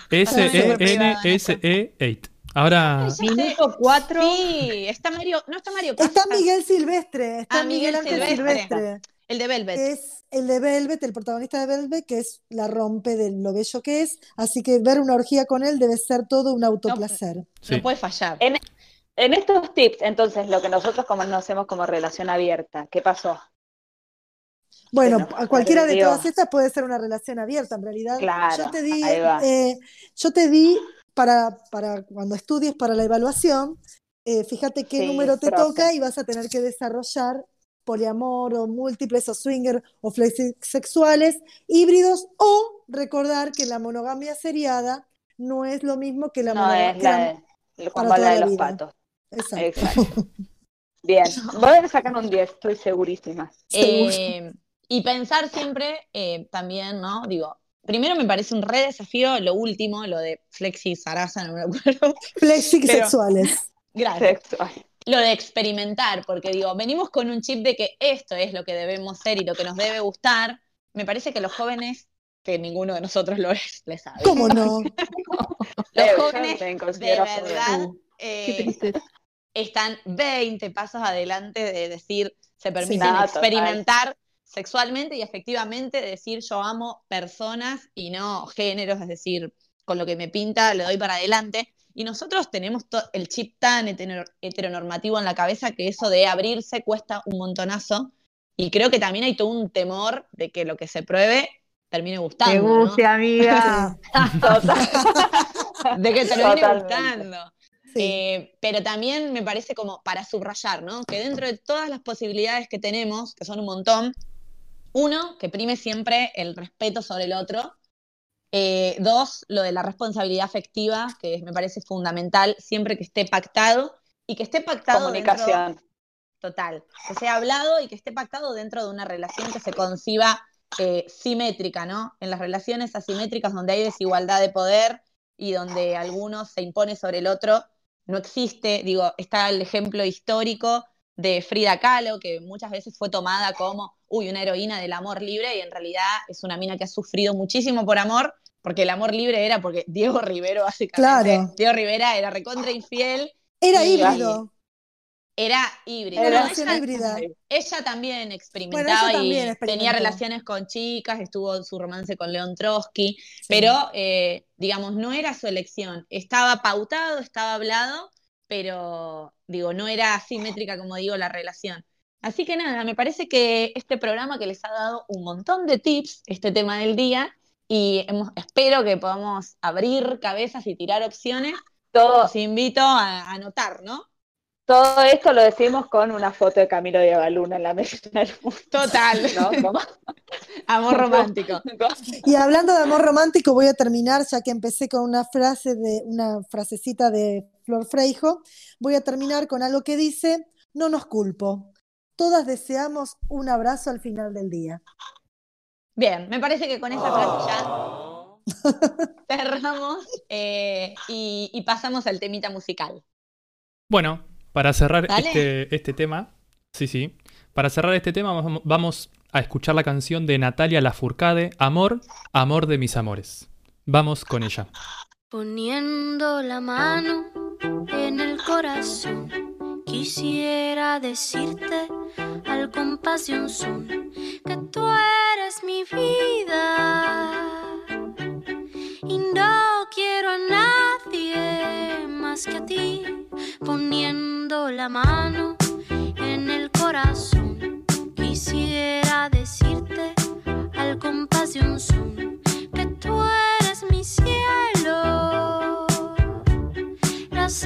Speaker 2: Súper
Speaker 1: S-E-N-S-E 8. Ahora.
Speaker 5: Minuto 4.
Speaker 2: Sí, está Mario, no está Mario
Speaker 4: Está Miguel Silvestre, está
Speaker 2: Ah,
Speaker 4: Miguel
Speaker 2: Miguel
Speaker 4: Ángel
Speaker 2: Silvestre.
Speaker 4: Silvestre.
Speaker 2: el de Velvet.
Speaker 4: Es el de Velvet, el protagonista de Velvet, que es la rompe de lo bello que es. Así que ver una orgía con él debe ser todo un autoplacer.
Speaker 1: sí.
Speaker 2: No puede fallar.
Speaker 7: En, en estos tips, entonces, lo que nosotros como conocemos como relación abierta, ¿qué pasó?
Speaker 4: Bueno,
Speaker 7: no,
Speaker 4: a cualquiera de todas estas puede ser una relación abierta, en realidad.
Speaker 7: Claro,
Speaker 4: yo te di,
Speaker 7: ahí va.
Speaker 4: eh, yo te di para, para cuando estudies para la evaluación, eh, fíjate qué
Speaker 7: Sí,
Speaker 4: número te
Speaker 7: profe.
Speaker 4: toca y vas a tener que desarrollar poliamor o múltiples o swinger o flexisexuales, híbridos o recordar que la monogamia seriada no es lo mismo que la
Speaker 7: No
Speaker 4: monogamia.
Speaker 7: es la de, el Juan
Speaker 4: para
Speaker 7: Bala
Speaker 4: toda
Speaker 7: de
Speaker 4: la
Speaker 7: los
Speaker 4: vida.
Speaker 7: patos.
Speaker 4: Exacto.
Speaker 7: Exacto. Bien, voy a sacar un 10, estoy segurísima.
Speaker 2: Eh, y pensar siempre eh, también, ¿no? Digo, primero me parece un re desafío lo último, lo de Flexi Sarasa, no me acuerdo.
Speaker 4: Flexisexuales.
Speaker 2: Gracias.
Speaker 7: Sexual.
Speaker 2: Lo de experimentar, porque digo, venimos con un chip de que esto es lo que debemos ser y lo que nos debe gustar. Me parece que los jóvenes, que ninguno de nosotros lo es, les sabe.
Speaker 4: ¿Cómo no?
Speaker 2: Los jóvenes de verdad
Speaker 3: Uh,
Speaker 2: eh, están 20 pasos adelante de decir, se permiten
Speaker 7: nada,
Speaker 2: experimentar sexualmente y efectivamente decir yo amo personas y no géneros, es decir, con lo que me pinta le doy para adelante. Y nosotros tenemos el chip tan hetero- heteronormativo en la cabeza que eso de abrirse cuesta un montonazo. Y creo que también hay todo un temor de que lo que se pruebe termine
Speaker 5: Te
Speaker 2: gustando. ¿no?
Speaker 5: guste, amiga.
Speaker 2: De que termine
Speaker 7: Totalmente.
Speaker 2: gustando.
Speaker 4: Sí.
Speaker 2: Eh, pero también me parece como para subrayar, ¿no? Que dentro de todas las posibilidades que tenemos, que son un montón, uno, que prime siempre el respeto sobre el otro. Eh, dos, lo de la responsabilidad afectiva, que me parece fundamental, siempre que esté pactado y que esté pactado dentro-
Speaker 7: Comunicación.
Speaker 2: total, que sea hablado y que esté pactado dentro de una relación que se conciba eh, simétrica, ¿no? En las relaciones asimétricas donde hay desigualdad de poder y donde alguno se impone sobre el otro, no existe, digo, está el ejemplo histórico de Frida Kahlo, que muchas veces fue tomada como, uy, una heroína del amor libre, y en realidad es una mina que ha sufrido muchísimo por amor, porque el amor libre era porque Diego Rivero, básicamente,
Speaker 4: Claro.
Speaker 2: Diego Rivera era recontra infiel,
Speaker 4: Era híbrido.
Speaker 2: era híbrido.
Speaker 4: Era relación
Speaker 2: ella-
Speaker 4: híbrida.
Speaker 2: ella también experimentaba
Speaker 4: Bueno, ella también
Speaker 2: y tenía relaciones con chicas, estuvo en su romance con León Trotsky,
Speaker 4: Sí.
Speaker 2: pero eh, digamos, no era su elección. Estaba pautado, estaba hablado, pero digo, no era asimétrica, como digo, la relación. Así que nada, me parece que este programa que les ha dado un montón de tips, este tema del día, y hemos- espero que podamos abrir cabezas y tirar opciones.
Speaker 7: Todo,
Speaker 2: Los invito a anotar, ¿no?
Speaker 7: Todo esto lo decimos con una foto de Camilo de Avaluna en la mesa.
Speaker 2: Total.
Speaker 7: ¿no?
Speaker 2: Amor romántico.
Speaker 4: Y hablando de amor romántico, voy a terminar, ya que empecé con una frase de una frasecita de Flor Freijo, voy a terminar con algo que dice, no nos culpo. Todas deseamos un abrazo al final del día.
Speaker 2: Bien, me parece que con esa frase ya cerramos eh, y, y pasamos al temita musical.
Speaker 1: Bueno, para cerrar este, este tema, sí, sí, para cerrar este tema vamos- vamos a escuchar la canción de Natalia Lafourcade, Amor, Amor de mis amores. Vamos con ella.
Speaker 9: Poniendo la mano en el corazón, quisiera decirte al compás de un son que tú eres mi vida y no quiero a nadie más que a ti. Poniendo la mano en el corazón, quisiera decirte al compás de un son que tú eres mi cielo. Las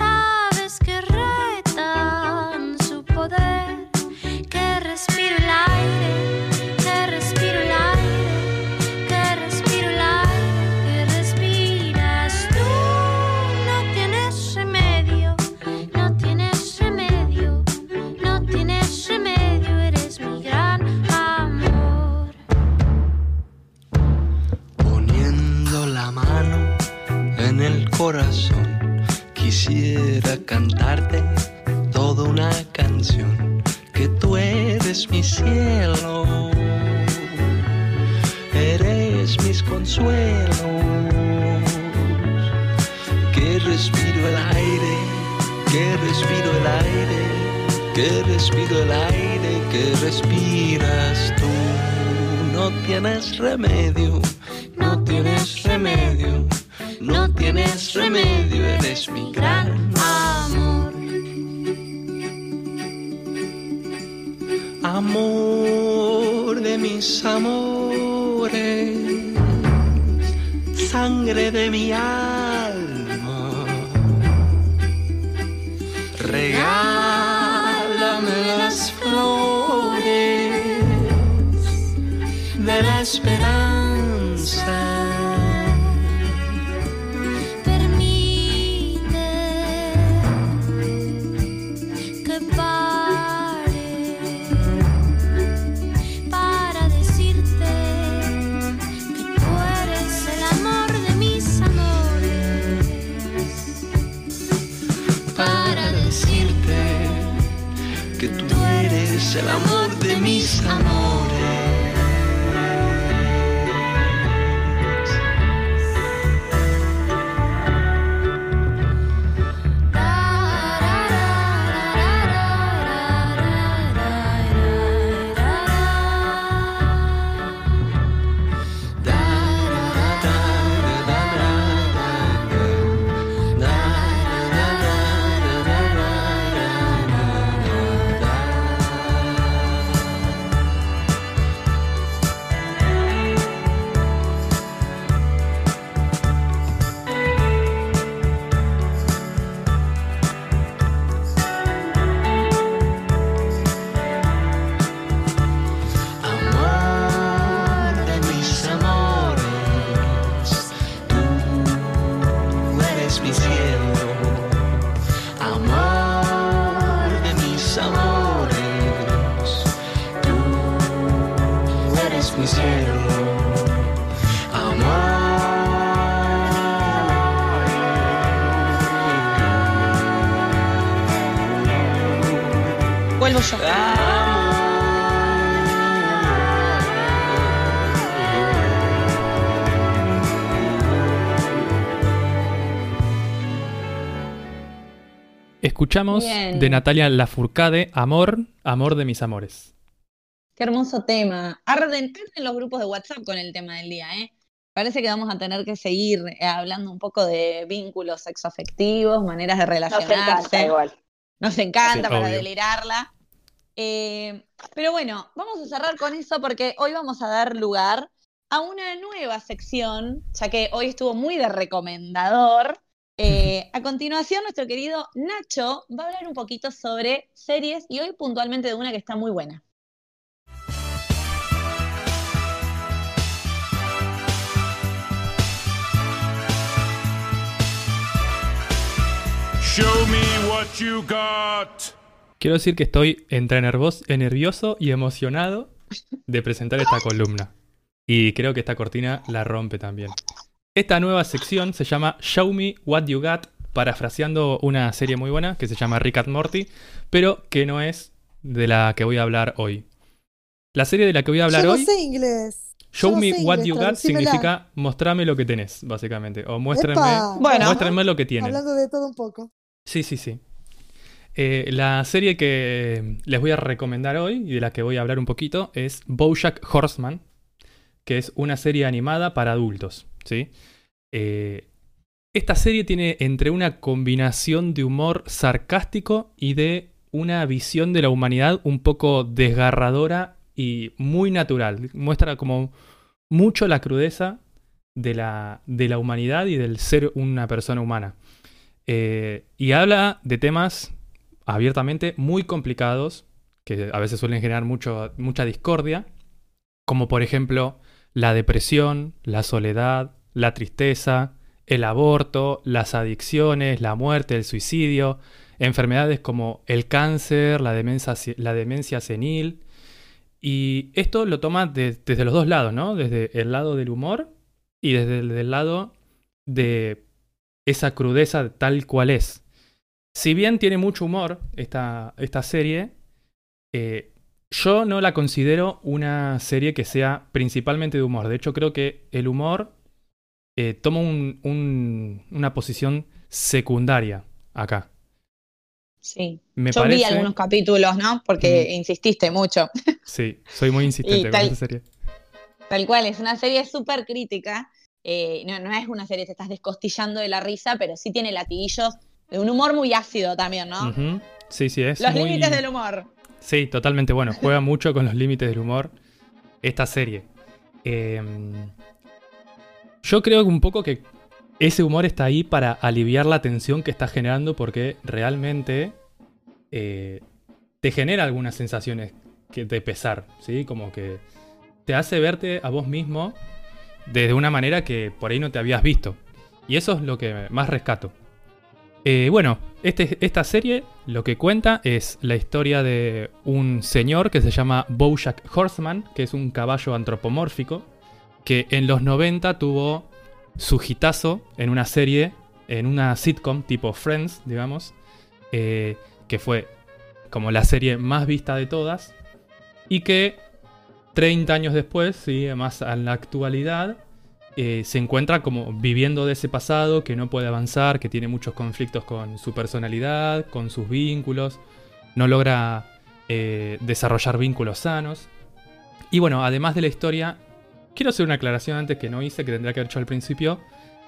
Speaker 10: corazón. Quisiera cantarte toda una canción, que tú eres mi cielo, eres mis consuelos, que respiro el aire, que respiro el aire, que respiro el aire que respiras tú. No tienes remedio, no tienes remedio no tienes remedio, eres mi gran
Speaker 9: amor.
Speaker 10: amor de mis amores, sangre de mi alma. Regálame las flores de la esperanza.
Speaker 1: Escuchamos
Speaker 2: Bien.
Speaker 1: de Natalia Lafourcade, Amor, Amor de mis amores.
Speaker 2: Qué hermoso tema. Arden, arden los grupos de WhatsApp con el tema del día, ¿eh? Parece que vamos a tener que seguir eh, hablando un poco de vínculos sexoafectivos, maneras de
Speaker 7: Nos encanta
Speaker 2: relacionarse.
Speaker 7: igual.
Speaker 2: Nos encanta
Speaker 1: Sí,
Speaker 2: para
Speaker 1: obvio.
Speaker 2: delirarla. Eh, pero bueno, vamos a cerrar con eso porque hoy vamos a dar lugar a una nueva sección, ya que hoy estuvo muy de recomendador. Eh, a continuación, nuestro querido Nacho va a hablar un poquito sobre series y hoy puntualmente de una que está muy buena.
Speaker 6: Show me what you got.
Speaker 1: Quiero decir que estoy entre nervos- nervioso y emocionado de presentar esta columna. Y creo que esta cortina la rompe también. Esta nueva sección se llama Show Me What You Got, parafraseando una serie muy buena que se llama Rick and Morty, pero que no es de la que voy a hablar hoy. La serie de la que voy a hablar
Speaker 4: Yo no
Speaker 1: hoy,
Speaker 4: sé inglés.
Speaker 1: Show
Speaker 4: no
Speaker 1: Me
Speaker 4: sé
Speaker 1: What
Speaker 4: inglés,
Speaker 1: You Got, significa mostrame lo que tenés, básicamente. O muéstrenme,
Speaker 2: Bueno.
Speaker 1: muéstrenme lo que tienen.
Speaker 4: Hablando de todo un poco.
Speaker 1: Sí, sí, sí. Eh, la serie que les voy a recomendar hoy y de la que voy a hablar un poquito es Bojack Horseman, que es una serie animada para adultos. ¿Sí? Eh, esta serie tiene entre una combinación de humor sarcástico y de una visión de la humanidad un poco desgarradora y muy natural. Muestra como mucho la crudeza de la, de la humanidad y del ser una persona humana. Eh, y habla de temas abiertamente muy complicados, que a veces suelen generar mucho, mucha discordia, como por ejemplo la depresión, la soledad, la tristeza, el aborto, las adicciones, la muerte, el suicidio, enfermedades como el cáncer, la demencia, la demencia senil. Y esto lo toma de- desde los dos lados, ¿no? Desde el lado del humor y desde el del lado de esa crudeza tal cual es. Si bien tiene mucho humor esta, esta serie, eh, yo no la considero una serie que sea principalmente de humor. De hecho, creo que el humor eh, toma un- un- una posición secundaria acá.
Speaker 2: Sí.
Speaker 1: Me
Speaker 2: Yo
Speaker 1: parece.
Speaker 2: vi algunos capítulos, ¿no? Porque
Speaker 1: Mm.
Speaker 2: insististe mucho.
Speaker 1: Sí, soy muy insistente
Speaker 2: Y
Speaker 1: con
Speaker 2: tal-
Speaker 1: esa serie.
Speaker 2: Tal cual, es una serie súper crítica. eh, no, no es una serie te estás descostillando de la risa, pero sí tiene latiguillos de un humor muy ácido también, ¿no?
Speaker 1: Sí, sí, es
Speaker 2: Los
Speaker 1: muy...
Speaker 2: límites del humor.
Speaker 1: Sí, totalmente. Bueno, juega mucho con los límites del humor esta serie. Em, yo creo un poco que ese humor está ahí para aliviar la tensión que está generando porque realmente eh, te genera algunas sensaciones de pesar, ¿sí? Como que te hace verte a vos mismo desde una manera que por ahí no te habías visto. Y eso es lo que más rescato. Eh, bueno, este- esta serie lo que cuenta es la historia de un señor que se llama Bojack Horseman, que es un caballo antropomórfico, que en los 90 tuvo su hitazo en una serie, en una sitcom tipo Friends, digamos, eh, que fue como la serie más vista de todas, y que 30 años después, sí, más en la actualidad, eh, se encuentra como viviendo de ese pasado, que no puede avanzar, que tiene muchos conflictos con su personalidad, con sus vínculos, no logra eh, desarrollar vínculos sanos. Y bueno, además de la historia, quiero hacer una aclaración antes que no hice, que tendría que haber hecho al principio.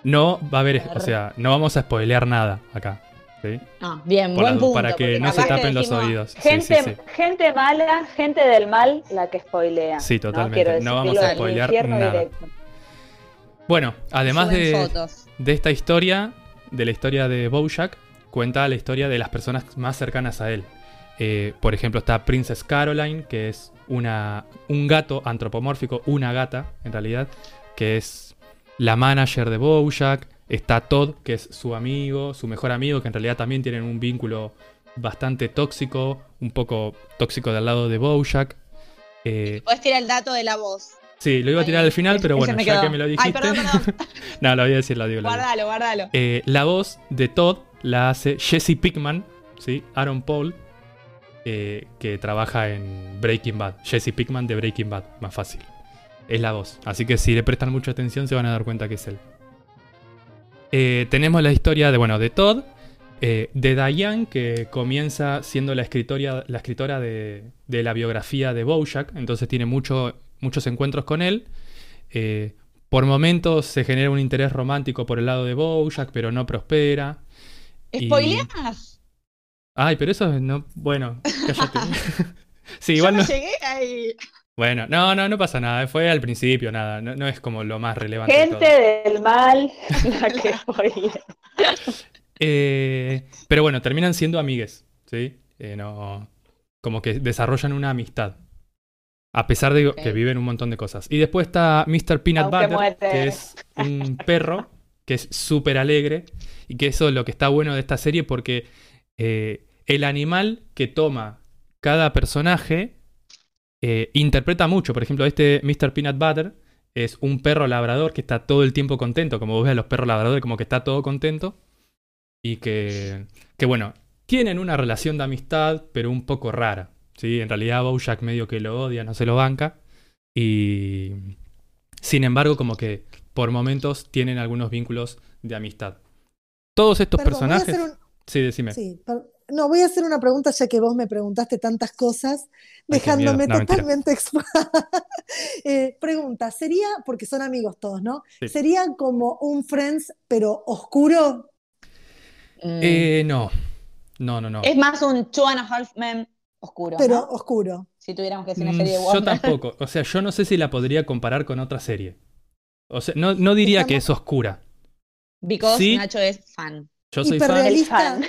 Speaker 1: No va a haber, o sea, no vamos a spoilear nada acá. ¿sí?
Speaker 2: No, bien,
Speaker 1: Por
Speaker 2: buen
Speaker 1: la-
Speaker 2: punto.
Speaker 1: para que no se tapen los oídos.
Speaker 7: Gente,
Speaker 1: sí, sí.
Speaker 7: gente mala, gente del mal, la que spoilea.
Speaker 1: Sí, totalmente. No vamos a spoilear nada.
Speaker 7: directo.
Speaker 1: Bueno, además de esta historia, de la historia de Bojack, cuenta la historia de las personas más cercanas a él. Eh, por ejemplo, está Princess Caroline, que es una, un gato antropomórfico, una gata en realidad, que es la manager de Bojack. Está Todd, que es su amigo, su mejor amigo, que en realidad también tienen un vínculo bastante tóxico, un poco tóxico del lado de Bojack. Eh,
Speaker 2: Puedes tirar el dato de la voz.
Speaker 1: sí, lo iba a tirar al final, pero bueno, ya que me lo
Speaker 2: Ay,
Speaker 1: dijiste.
Speaker 2: perdón, perdón.
Speaker 1: no, lo voy a decir, lo digo.
Speaker 2: Guardalo, guardalo.
Speaker 1: Eh, la voz de Todd la hace Jesse Pickman, ¿sí? Aaron Paul, eh, que trabaja en Breaking Bad. Jesse Pickman de Breaking Bad, más fácil. Es la voz. Así que si le prestan mucha atención se van a dar cuenta que es él. Eh, tenemos la historia de, bueno, de Todd, eh, de Diane, que comienza siendo la, la escritora de, de la biografía de Bojack, entonces tiene mucho, muchos encuentros con él. Por momentos se genera un interés romántico por el lado de Bojack, pero no prospera. Y-. Ay, pero eso es no. Bueno, cállate. sí,
Speaker 2: Yo
Speaker 1: igual
Speaker 2: no
Speaker 1: no.
Speaker 2: llegué ahí.
Speaker 1: Bueno, no, no, no pasa nada. Fue al principio, nada. No, no es como lo más relevante. de.
Speaker 7: Gente del mal, la que spoilea.
Speaker 1: Eh, pero bueno, terminan siendo amigues, ¿sí? Eh, no, como que desarrollan una amistad. A pesar de que viven un montón de cosas. Y después está Mr. Peanut
Speaker 7: Aunque
Speaker 1: Butter, que es un perro que es súper alegre. Y que eso es lo que está bueno de esta serie porque eh, el animal que toma cada personaje eh, interpreta mucho. Por ejemplo, este Mr. Peanut Butter es un perro labrador que está todo el tiempo contento. Como vos ves a los perros labradores, como que está todo contento. Y que, que bueno, tienen una relación de amistad, pero un poco rara. ¿sí? En realidad Bojack medio que lo odia, no se lo banca. Y sin embargo, como que por momentos tienen algunos vínculos de amistad. Todos estos
Speaker 4: Perdón,
Speaker 1: personajes...
Speaker 4: un-
Speaker 1: Sí, decime.
Speaker 4: Sí, per- no, voy a hacer una pregunta ya que vos me preguntaste tantas cosas, dejándome.
Speaker 1: No,
Speaker 4: totalmente expuesta. Eh, pregunta, ¿sería, porque son amigos todos, ¿no?
Speaker 1: Sí.
Speaker 4: ¿Sería como un Friends, pero oscuro?
Speaker 2: Mm.
Speaker 1: Eh, no. No, no, no.
Speaker 2: Es más un Two and a Half Men oscuro,
Speaker 4: Pero
Speaker 2: ¿no?
Speaker 4: oscuro.
Speaker 2: Si tuviéramos que decir una
Speaker 1: Mm,
Speaker 2: serie de
Speaker 1: yo
Speaker 2: Warner.
Speaker 1: tampoco. O sea, yo no sé si la podría comparar con otra serie. O sea, no, no diría que es oscura.
Speaker 2: Because
Speaker 1: Sí.
Speaker 2: Nacho es fan.
Speaker 1: Yo soy fan.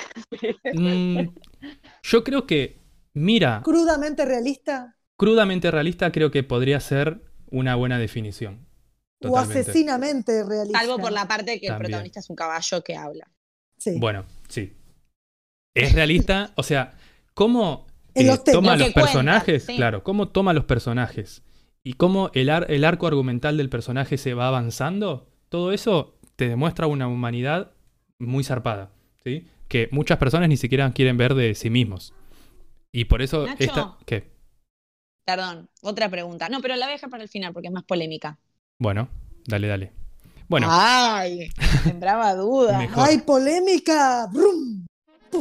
Speaker 1: Mm, yo creo que, mira,
Speaker 4: crudamente realista
Speaker 1: crudamente realista creo que podría ser una buena definición.
Speaker 4: o asesinamente realista.
Speaker 2: Salvo por la parte que el protagonista es un caballo que habla.
Speaker 4: Sí.
Speaker 1: Bueno, sí. Es realista, o sea, cómo eh,
Speaker 4: los
Speaker 1: toma los
Speaker 2: cuenta,
Speaker 1: personajes,
Speaker 2: sí.
Speaker 1: claro, cómo toma los personajes y cómo el, ar- el arco argumental del personaje se va avanzando, todo eso te demuestra una humanidad muy zarpada, ¿sí? Que muchas personas ni siquiera quieren ver de sí mismos. Y por eso
Speaker 2: Nacho.
Speaker 1: esta... ¿Qué?
Speaker 2: Perdón, otra pregunta. No, pero la voy a dejar para el final porque es más polémica.
Speaker 1: Bueno, dale, dale. Bueno,
Speaker 2: Ay, sembraba duda.
Speaker 1: Mejor.
Speaker 4: ¡Ay, polémica! ¡Brum!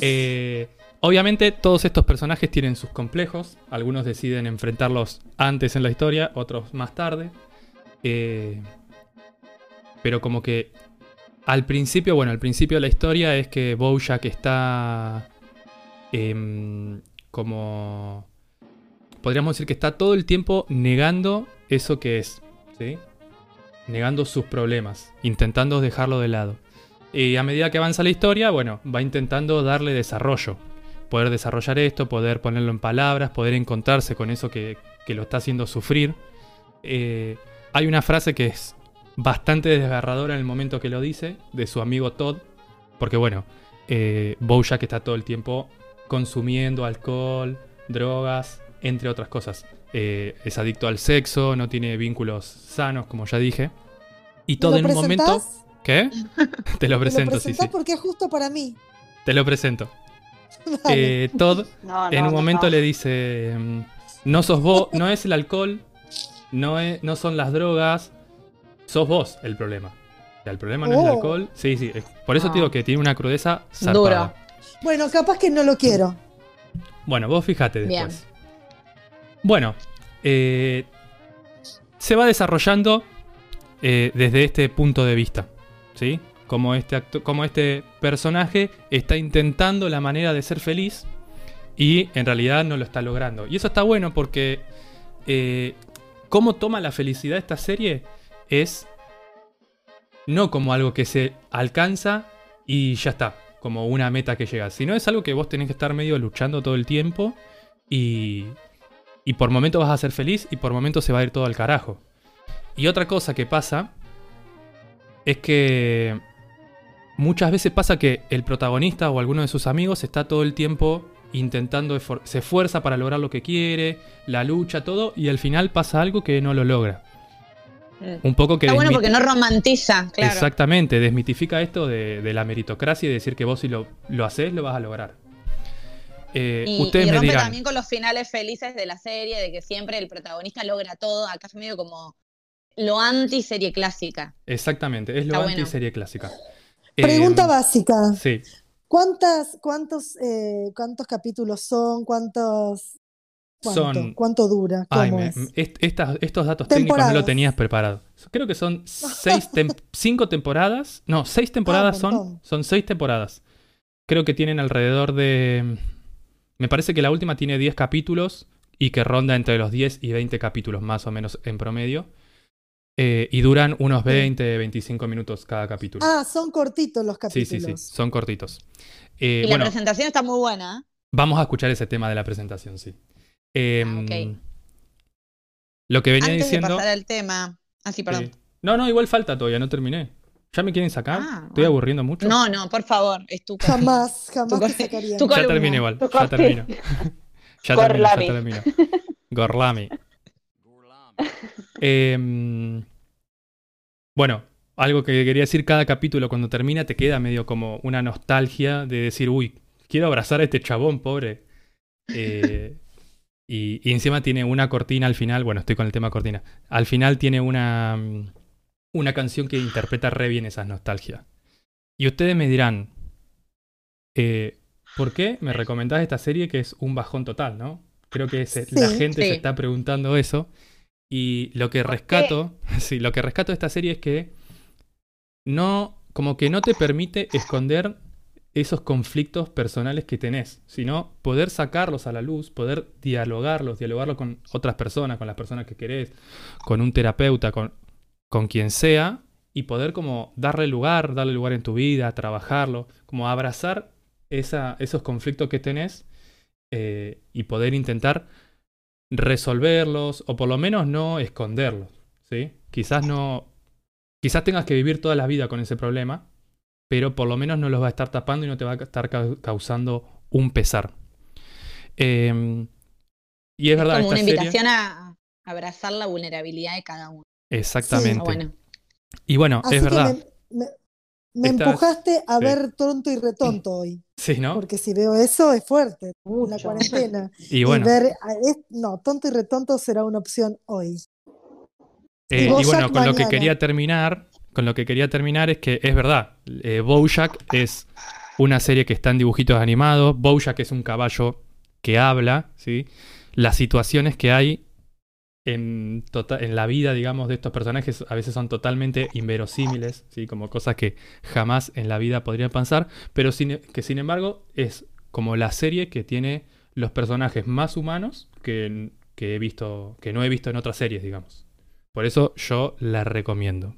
Speaker 1: Eh, obviamente todos estos personajes tienen sus complejos. Algunos deciden enfrentarlos antes en la historia, otros más tarde. Eh, pero como que al principio, bueno, al principio de la historia es que Bojack está em, como... Podríamos decir que está todo el tiempo negando eso que es. Negando sus problemas, intentando dejarlo de lado. Y a medida que avanza la historia, bueno, va intentando darle desarrollo. Poder desarrollar esto, poder ponerlo en palabras, poder encontrarse con eso que, que lo está haciendo sufrir. Eh, hay una frase que es bastante desgarradora en el momento que lo dice, de su amigo Todd. Porque bueno, eh, Bojack está todo el tiempo consumiendo alcohol, drogas, entre otras cosas. Eh, es adicto al sexo, no tiene vínculos sanos, como ya dije. Y todo
Speaker 4: ¿Me
Speaker 1: en
Speaker 4: lo
Speaker 1: un momento... ¿Qué? Te lo
Speaker 4: Me lo
Speaker 1: presento, sí, sí.
Speaker 4: porque es justo para mí.
Speaker 1: Te lo presento. Eh, Todd
Speaker 7: No,
Speaker 1: en
Speaker 7: no,
Speaker 1: un momento
Speaker 7: no.
Speaker 1: le dice, mm, no sos vos, no es el alcohol, no, es, no son las drogas, sos vos el problema. O sea, el problema no es el
Speaker 4: Oh.
Speaker 1: alcohol. Sí, sí. por eso
Speaker 7: Ah.
Speaker 1: te digo que tiene una crudeza zarpada.
Speaker 2: Duro.
Speaker 4: Bueno, capaz que no lo quiero.
Speaker 1: Bueno, vos fíjate
Speaker 2: Bien.
Speaker 1: después. Bueno, eh, se va desarrollando eh, desde este punto de vista. ¿Sí? Como este, acto- como este personaje está intentando la manera de ser feliz y en realidad no lo está logrando. Y eso está bueno porque eh, cómo toma la felicidad esta serie es no como algo que se alcanza y ya está, como una meta que llega, sino es algo que vos tenés que estar medio luchando todo el tiempo y, y por momentos vas a ser feliz y por momentos se va a ir todo al carajo. Y otra cosa que pasa es que muchas veces pasa que el protagonista o alguno de sus amigos está todo el tiempo intentando, se esfuerza para lograr lo que quiere, la lucha, todo, y al final pasa algo que no lo logra.
Speaker 2: Mm.
Speaker 1: Un poco que
Speaker 2: Está bueno porque no romantiza, claro.
Speaker 1: Exactamente, desmitifica esto de, de la meritocracia y decir que vos si lo, lo haces lo vas a lograr. Eh,
Speaker 2: Y,
Speaker 1: ustedes
Speaker 2: y
Speaker 1: me
Speaker 2: rompe
Speaker 1: dirán,
Speaker 2: también con los finales felices de la serie, de que siempre el protagonista logra todo. Acá es medio como lo anti-serie clásica.
Speaker 1: exactamente, es lo
Speaker 2: bueno.
Speaker 1: anti-serie clásica.
Speaker 4: Pregunta
Speaker 1: Eh,
Speaker 4: básica.
Speaker 1: Sí,
Speaker 4: ¿Cuántas, cuántos, eh, ¿Cuántos capítulos son? ¿Cuántos? ¿Cuánto,
Speaker 1: Son-
Speaker 4: ¿Cuánto dura? ¿Cómo
Speaker 1: Ay, me-
Speaker 4: es?
Speaker 1: est- estas- estos datos técnicos no lo tenías preparado. Creo que son seis tem- cinco temporadas. No, seis temporadas
Speaker 4: un
Speaker 1: son. Son seis temporadas. Creo que tienen alrededor de. Me parece que la última tiene 10 capítulos y que ronda entre los 10 y 20 capítulos más o menos en promedio. Eh, y duran unos 20, 25 minutos cada capítulo.
Speaker 4: Ah, son cortitos los
Speaker 1: sí, sí,
Speaker 4: capítulos.
Speaker 1: sí, son cortitos. Eh,
Speaker 2: Y
Speaker 1: bueno,
Speaker 2: la presentación está muy buena. ¿eh?
Speaker 1: vamos a escuchar ese tema de la presentación, sí. Eh,
Speaker 2: Ah, ok.
Speaker 1: Lo que venía
Speaker 2: Antes
Speaker 1: diciendo.
Speaker 2: de pasar al tema. Ah, sí, perdón.
Speaker 1: Sí. No, no, igual falta todavía, no terminé. ¿Ya me quieren sacar?
Speaker 2: Ah,
Speaker 1: ¿Estoy
Speaker 2: ah.
Speaker 1: aburriendo mucho?
Speaker 2: No, no, por favor, es tu
Speaker 4: Jamás, jamás
Speaker 2: Tu-
Speaker 4: te sacaría.
Speaker 2: tu
Speaker 1: ya
Speaker 2: columna.
Speaker 1: terminé igual,
Speaker 7: Tu
Speaker 1: ya termino. ya termino, ya termino. Gorlami. Em, bueno, algo que quería decir, cada capítulo cuando termina te queda medio como una nostalgia de decir, uy, quiero abrazar a este chabón, pobre. Eh, y, y encima tiene una cortina al final, bueno, estoy con el tema cortina. Al final tiene una, mm, una canción que interpreta re bien esas nostalgias. Y ustedes me dirán, eh, ¿por qué me recomendás esta serie que es un bajón total, no? Creo que se- la
Speaker 4: Sí.
Speaker 1: gente se está preguntando eso. Y lo que rescato, sí, lo que rescato de esta serie es que no, como que no te permite esconder esos conflictos personales que tenés, sino poder sacarlos a la luz, poder dialogarlos, dialogarlos con otras personas, con las personas que querés, con un terapeuta, con, con quien sea, y poder como darle lugar, darle lugar en tu vida, trabajarlo, como abrazar esa, esos conflictos que tenés eh, y poder intentar resolverlos o por lo menos no esconderlos, ¿sí? Quizás no, quizás tengas que vivir toda la vida con ese problema, pero por lo menos no los va a estar tapando y no te va a estar ca- causando un pesar. Eh, y es,
Speaker 2: Es
Speaker 1: verdad,
Speaker 2: como una
Speaker 1: esta
Speaker 2: invitación a a abrazar la vulnerabilidad de cada uno.
Speaker 1: Exactamente.
Speaker 2: Bueno.
Speaker 1: Y bueno,
Speaker 4: Así
Speaker 1: es verdad.
Speaker 4: me, me- me
Speaker 1: Estás-
Speaker 4: empujaste a
Speaker 1: sí.
Speaker 4: ver tonto y retonto hoy.
Speaker 1: Sí, ¿no?
Speaker 4: Porque si veo eso es fuerte. La
Speaker 5: Mucho.
Speaker 4: cuarentena.
Speaker 1: Y bueno,
Speaker 4: ver, a- es- no, tonto y retonto será una opción hoy.
Speaker 1: eh, y bueno, con lo que quería terminar, con lo que quería terminar es que es verdad, eh, Bojack es una serie que está en dibujitos animados, Bojack es un caballo que habla, ¿sí? Las situaciones que hay en, tota- en la vida, digamos, de estos personajes a veces son totalmente inverosímiles, ¿sí? Como cosas que jamás en la vida podrían pasar, pero sin- que sin embargo es como la serie que tiene los personajes más humanos que, que he visto, que no he visto en otras series, digamos. Por eso yo la recomiendo.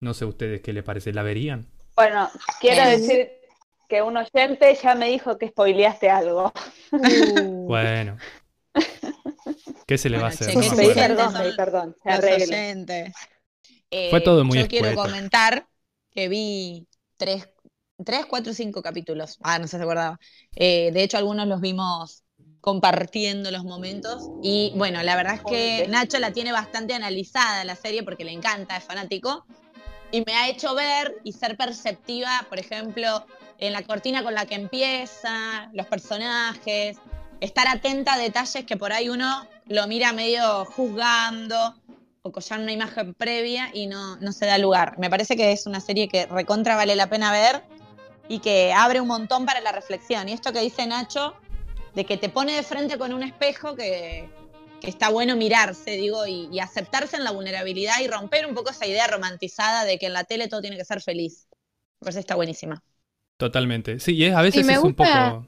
Speaker 1: No sé ustedes qué les parece, ¿la verían?
Speaker 7: Bueno, quiero
Speaker 2: Eh.
Speaker 7: decir que un oyente ya me dijo que spoileaste algo.
Speaker 5: Uh,
Speaker 1: Bueno. ¿Qué se le va a hacer?
Speaker 7: Pedí perdón, pedí perdón. Se.
Speaker 2: Eh,
Speaker 1: Fue todo muy
Speaker 2: Yo quiero comentar que vi tres, tres, cuatro, cinco capítulos. Ah, no sé si se acordaba. Eh, de hecho, algunos los vimos compartiendo los momentos. Y bueno, la verdad es que. Nacho la tiene bastante analizada la serie porque le encanta, es fanático. Y me ha hecho ver y ser perceptiva, por ejemplo, en la cortina con la que empieza, los personajes, estar atenta a detalles que por ahí uno lo mira medio juzgando o con ya una imagen previa y no, no se da lugar. Me parece que es una serie que recontra vale la pena ver y que abre un montón para la reflexión. Y esto que dice Nacho, de que te pone de frente con un espejo que, que está bueno mirarse, digo, y, y aceptarse en la vulnerabilidad y romper un poco esa idea romantizada de que en la tele todo tiene que ser feliz. Me parece que está buenísima.
Speaker 1: Totalmente. Sí, y es, a veces
Speaker 3: me
Speaker 1: es un poco.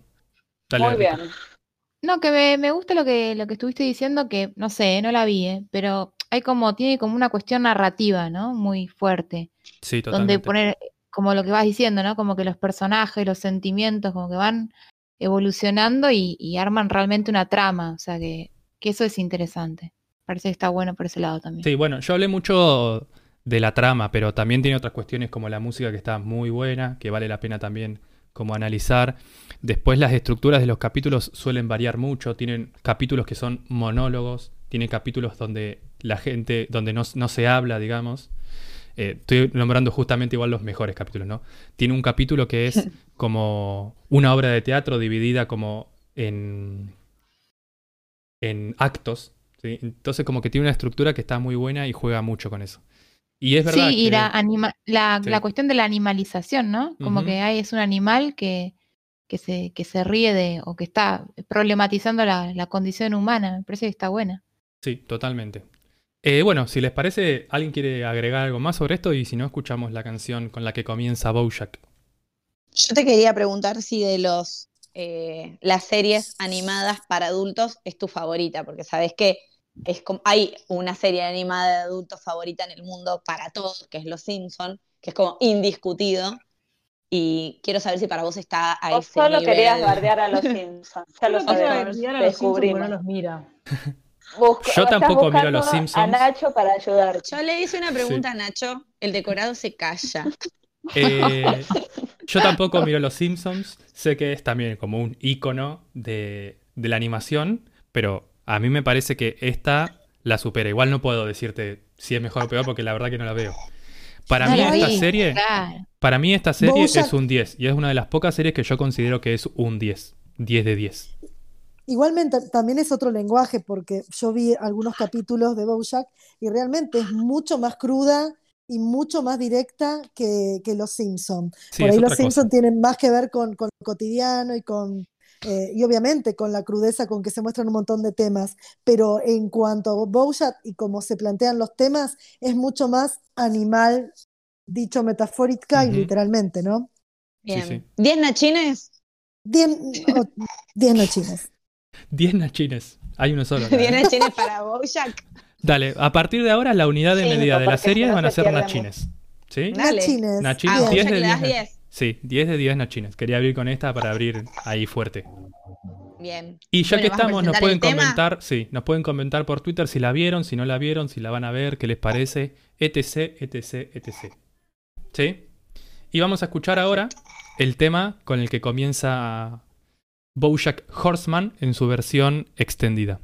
Speaker 1: Dale,
Speaker 7: Muy bien.
Speaker 3: No, que me, me gusta lo que, lo que estuviste diciendo, que no sé, no la vi, eh, pero hay como, tiene como una cuestión narrativa, ¿no? Muy fuerte.
Speaker 1: Sí,
Speaker 3: donde
Speaker 1: totalmente.
Speaker 3: poner, como lo que vas diciendo, ¿no? Como que los personajes, los sentimientos, como que van evolucionando y, y arman realmente una trama. O sea que, que eso es interesante. Parece que está bueno por ese lado también.
Speaker 1: Sí, bueno, yo hablé mucho de la trama, pero también tiene otras cuestiones como la música que está muy buena, que vale la pena también como analizar. Después las estructuras de los capítulos suelen variar mucho, tienen capítulos que son monólogos, tiene capítulos donde la gente, donde no, no se habla, digamos. Eh, estoy nombrando justamente igual los mejores capítulos, ¿no? Tiene un capítulo que es como una obra de teatro dividida como en, en actos, ¿sí? Entonces como que tiene una estructura que está muy buena y juega mucho con eso. Y es verdad
Speaker 3: Sí, y
Speaker 1: que-
Speaker 3: la, anima- la,
Speaker 1: Sí.
Speaker 3: la cuestión de la animalización, ¿no? Como que hay, es un animal que, que, se, que se ríe de, o que está problematizando la, la condición humana. Me parece que está buena.
Speaker 1: Sí, totalmente. Eh, bueno, si les parece, ¿alguien quiere agregar algo más sobre esto? Y si no, escuchamos la canción con la que comienza Bojack.
Speaker 2: Yo te quería preguntar si de los eh, las series animadas para adultos es tu favorita, porque sabes que es como, hay una serie animada de adultos favorita en el mundo para todos, que es Los Simpson, que es como indiscutido. Y quiero saber si para vos está a
Speaker 7: Vos
Speaker 2: ese
Speaker 7: solo
Speaker 2: nivel.
Speaker 7: querías bardear a los Simpsons. Ya lo sabemos.
Speaker 5: a los Simpsons no los mira.
Speaker 7: Busco-
Speaker 1: Yo tampoco miro a los
Speaker 7: A
Speaker 1: Simpsons.
Speaker 7: Nacho para ayudarte.
Speaker 2: Yo le hice una pregunta a Nacho, el decorado se calla.
Speaker 1: Eh, yo tampoco miro Los Simpsons. Sé que es también como un icono de, de la animación, pero a mí me parece que esta la supera. Igual no puedo decirte si es mejor o peor porque la verdad que no la veo. Para
Speaker 3: No
Speaker 1: mí esta
Speaker 3: vi,
Speaker 1: serie,
Speaker 3: claro.
Speaker 1: para mí esta serie
Speaker 4: Bojack-
Speaker 1: es un 10 y es una de las pocas series que yo considero que es un 10, 10 de 10.
Speaker 4: Igualmente también es otro lenguaje porque yo vi algunos capítulos de Bojack y realmente es mucho más cruda y mucho más directa que, que Los Simpson.
Speaker 1: Sí,
Speaker 4: Por ahí Los
Speaker 1: cosa.
Speaker 4: Simpson tienen más que ver con, con lo cotidiano y con eh, y obviamente con la crudeza con que se muestran un montón de temas, pero en cuanto a Bojack y cómo se plantean los temas, es mucho más animal, dicho metafórica y literalmente, ¿no?
Speaker 1: Sí,
Speaker 2: Bien.
Speaker 1: sí.
Speaker 2: ¿Diez nachines?
Speaker 4: Diez, o- diez nochines.
Speaker 1: 10 nachines. Hay uno solo. acá,
Speaker 2: ¿Diez nachines para Bojack?
Speaker 1: Dale, a partir de ahora la unidad de medida de la
Speaker 7: porque
Speaker 1: serie
Speaker 7: si no
Speaker 1: van a
Speaker 7: se
Speaker 1: ser nachines. ¿Sí?
Speaker 4: Nachines.
Speaker 1: Nachines,
Speaker 2: A
Speaker 1: diez
Speaker 2: Bojack
Speaker 1: de
Speaker 2: le das
Speaker 1: 10.
Speaker 2: 10.
Speaker 1: Sí, 10 de 10 nachines. Quería abrir con esta para abrir ahí fuerte.
Speaker 2: Bien.
Speaker 1: Y ya
Speaker 2: Bueno,
Speaker 1: que
Speaker 2: ¿vas a
Speaker 1: estamos, nos pueden comentar, sí, nos pueden comentar por Twitter si la vieron, si no la vieron, si la van a ver, qué les parece, etc, etc, etc. ¿Sí? Y vamos a escuchar ahora el tema con el que comienza Bojack Horseman en su versión extendida.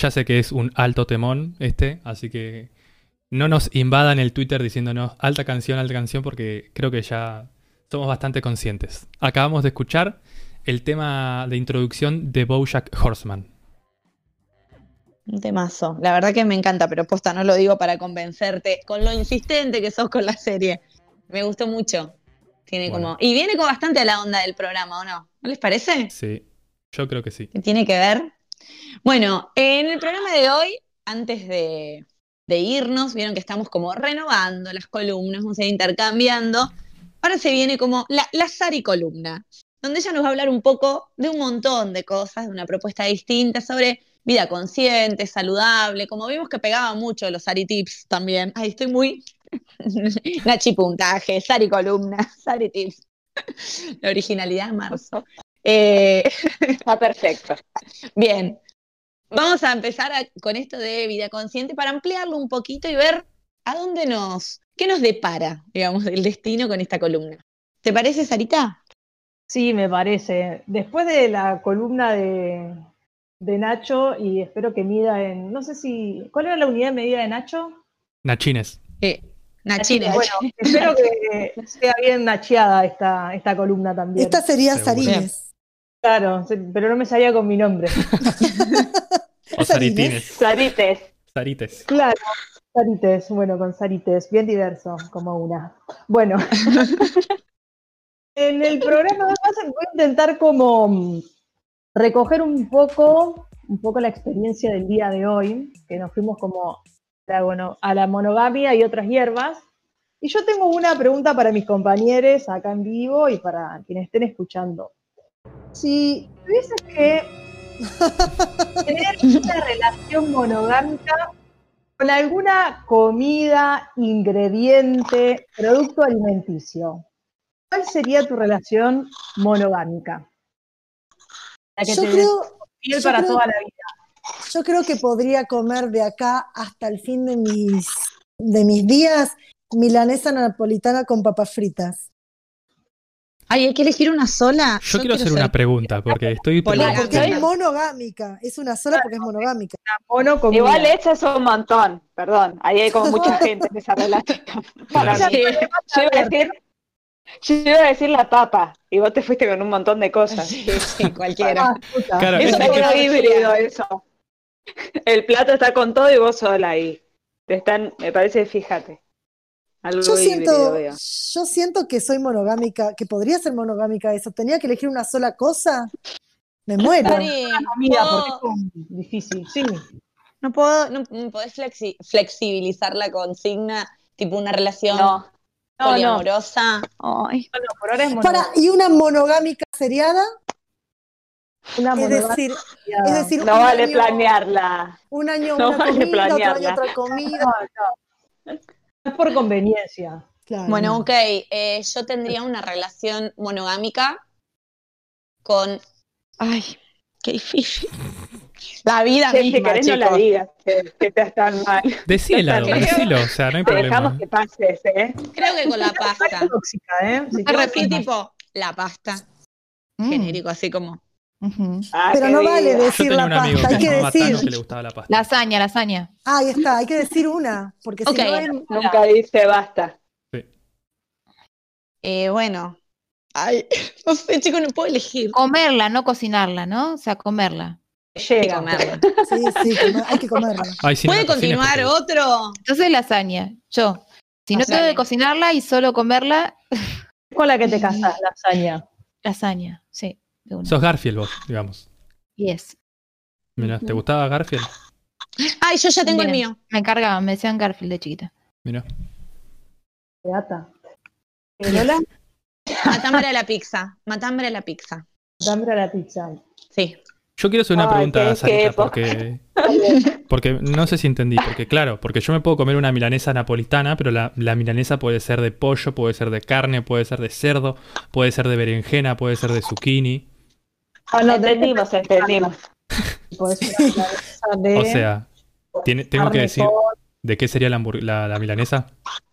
Speaker 1: Ya sé que es un alto temón este, así que no nos invadan el Twitter diciéndonos alta canción, alta canción, porque creo que ya somos bastante conscientes. Acabamos de escuchar el tema de introducción de Bojack Horseman.
Speaker 2: Un temazo. La verdad que me encanta, pero posta, no lo digo para convencerte. Con lo insistente que sos con la serie. Me gustó mucho. Tiene
Speaker 1: Bueno.
Speaker 2: como. Y viene con bastante a la onda del programa, ¿o no? ¿No les parece?
Speaker 1: Sí, yo creo que sí.
Speaker 2: que tiene que ver. Bueno, en el programa de hoy, antes de, irnos, vieron que estamos como renovando las columnas, vamos a ir intercambiando. Ahora se viene como la, la Sari columna, donde ella nos va a hablar un poco de un montón de cosas, de una propuesta distinta sobre vida consciente, saludable, como vimos que pegaba mucho los Sari tips también. Ay, estoy muy Nachi puntaje, Sari columna, Sari tips. La originalidad de marzo. Eh,
Speaker 7: Está perfecto.
Speaker 2: Bien, vamos a empezar a- con esto de vida consciente para ampliarlo un poquito y ver a dónde nos, qué nos depara, digamos, el destino con esta columna. ¿Te parece, Sarita?
Speaker 5: Sí, me parece. Después de la columna de, de Nacho, y espero que mida en. No sé si. ¿Cuál era la unidad de medida de Nacho?
Speaker 1: Nachines.
Speaker 2: Eh, Nachines.
Speaker 5: Bueno, espero que sea bien nacheada esta, esta columna también.
Speaker 4: Esta sería. Sarines.
Speaker 5: Claro, pero no me salía con mi nombre.
Speaker 1: O Saritines.
Speaker 7: Sarites.
Speaker 1: Sarites.
Speaker 5: Claro, Sarites, bueno, con Sarites, bien diverso, como una. Bueno, en el programa de hoy voy a intentar como mm, recoger un poco, un poco la experiencia del día de hoy, que nos fuimos como a la, bueno, a la monogamia y otras hierbas. Y yo tengo una pregunta para mis compañeros acá en vivo y para quienes estén escuchando. Si tuvieses que tener una relación monogámica con alguna comida, ingrediente, producto alimenticio, ¿cuál sería tu relación monogámica? La que
Speaker 4: Yo
Speaker 5: te
Speaker 4: creo,
Speaker 5: para
Speaker 4: creo-
Speaker 5: toda la vida.
Speaker 4: yo creo que podría comer de acá hasta el fin de mis, de mis días milanesa napolitana con papas fritas.
Speaker 2: Ay, hay que elegir una sola.
Speaker 1: Yo, quiero hacer una pregunta porque estoy
Speaker 2: Polémica.
Speaker 4: Porque es monogámica. Es una sola porque es monogámica.
Speaker 5: Mono.
Speaker 7: Igual esa es un montón, perdón. Ahí hay como mucha gente en esa relación. Para mí. Yo iba a decir, yo iba a decir la papa y vos te fuiste con un montón de cosas.
Speaker 2: Sí, sí, cualquiera.
Speaker 5: Ah.
Speaker 1: Claro,
Speaker 7: Eso
Speaker 1: es que-
Speaker 7: híbrido eso. El plato está con todo y vos sola ahí. Te están, me parece, fíjate. Algo
Speaker 4: Yo siento, yo siento que soy monogámica, que podría ser monogámica eso. Tenía que elegir una sola cosa. Me muero.
Speaker 2: Sari,
Speaker 5: comida,
Speaker 2: ¿puedo-
Speaker 5: porque es como difícil. Sí.
Speaker 2: no puedo, no, no podés flexi- flexibilizar la consigna, tipo una relación
Speaker 7: No,
Speaker 5: No, no,
Speaker 2: poliamorosa. Ay.
Speaker 5: no, por ahora es mono-
Speaker 4: Para, y una monogámica seriada,
Speaker 5: una
Speaker 4: es decir, es decir,
Speaker 7: no
Speaker 4: un
Speaker 7: vale
Speaker 4: año-
Speaker 7: planearla.
Speaker 4: Un año
Speaker 7: no
Speaker 4: una
Speaker 7: vale
Speaker 4: comida, otro año
Speaker 7: planearla.
Speaker 4: otra comida.
Speaker 5: Es por conveniencia.
Speaker 4: Claro.
Speaker 2: Bueno, ok, eh, yo tendría una relación monogámica con... Ay, qué difícil. La vida
Speaker 7: si
Speaker 2: misma,
Speaker 7: querés no la
Speaker 2: chicos.
Speaker 7: digas, que, que te están mal.
Speaker 1: Decíelo, decilo, o sea, no hay
Speaker 7: Te dejamos
Speaker 1: problema.
Speaker 7: que pases, ¿eh?
Speaker 2: Creo que con la pasta.
Speaker 5: tóxica, ¿eh? Si te-
Speaker 2: así tipo la pasta,
Speaker 3: Mm,
Speaker 2: genérico, así como...
Speaker 7: Ah,
Speaker 4: Pero no vale
Speaker 7: vida.
Speaker 4: Decir la pasta, hay que decir.
Speaker 1: Tano que le gustaba la pasta.
Speaker 3: Lasaña, lasaña.
Speaker 4: Ah, ahí está, hay que decir una, porque si no es
Speaker 7: Nunca dice basta.
Speaker 2: Eh, bueno. Ay, no sé, chicos, no puedo elegir.
Speaker 3: Comerla, no cocinarla, ¿no? O sea, comerla.
Speaker 5: Llega.
Speaker 2: comerla.
Speaker 4: Sí, sí, hay que comerla.
Speaker 1: Ay,
Speaker 2: ¿Puede
Speaker 1: cocines
Speaker 2: continuar
Speaker 1: porque-
Speaker 2: otro?
Speaker 3: Entonces lasaña, yo. Si no tengo que cocinarla y solo comerla,
Speaker 5: con la que te casás, lasaña.
Speaker 3: lasaña, sí, de una.
Speaker 1: Sos Garfield vos, digamos.
Speaker 3: Yes.
Speaker 1: Mira, ¿te gustaba Garfield?
Speaker 2: Ay, yo ya tengo el mío.
Speaker 3: Me encargaban, me decían Garfield de chiquita.
Speaker 1: Mira.
Speaker 5: Beata. Eh, Lola,
Speaker 2: Matambre a la pizza. Matambre a la pizza.
Speaker 5: dame a la pizza.
Speaker 2: Sí.
Speaker 1: Yo quiero hacer una
Speaker 7: Ay,
Speaker 1: pregunta
Speaker 7: qué-
Speaker 1: a Sarita porque, porque no sé si entendí. Porque claro, porque yo me puedo comer una milanesa napolitana, pero la, la milanesa puede ser de pollo, puede ser de carne, puede ser de cerdo, puede ser de berenjena, puede ser de zucchini.
Speaker 5: Ah, no,
Speaker 7: entendimos, entendimos.
Speaker 5: de
Speaker 1: O sea, tiene, tengo que decir de qué sería la, hamburg- la, la milanesa.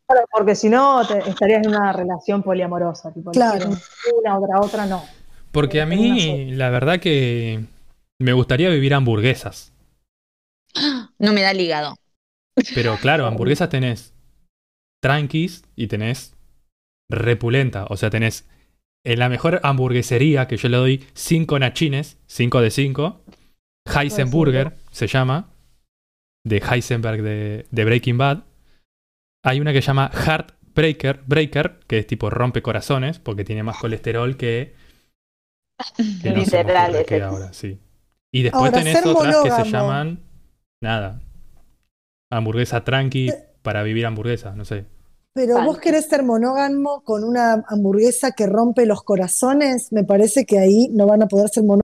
Speaker 5: Claro, porque si no estarías en una relación poliamorosa. Tipo,
Speaker 4: Claro.
Speaker 5: Una, otra, otra, no.
Speaker 1: Porque a
Speaker 5: Una
Speaker 1: mí, la verdad que me gustaría vivir hamburguesas.
Speaker 2: no me da el hígado.
Speaker 1: Pero claro, hamburguesas tenés tranquis y tenés repulenta. O sea, tenés en la mejor hamburguesería que yo le doy 5 nachines, 5 de 5. Heisenburger se llama. De Heisenberg de, de Breaking Bad. Hay una que se llama Heartbreaker, Breaker, que es tipo rompe corazones, porque tiene más colesterol que. que no
Speaker 7: Literal,
Speaker 1: ahora, sí. Y después
Speaker 4: Ahora,
Speaker 1: tenés otras que se llaman. Nada. Hamburguesa tranqui para vivir hamburguesa, no sé.
Speaker 4: Pero vos querés ser monógamo con una hamburguesa que rompe los corazones, me parece que ahí no van a poder ser monógamos.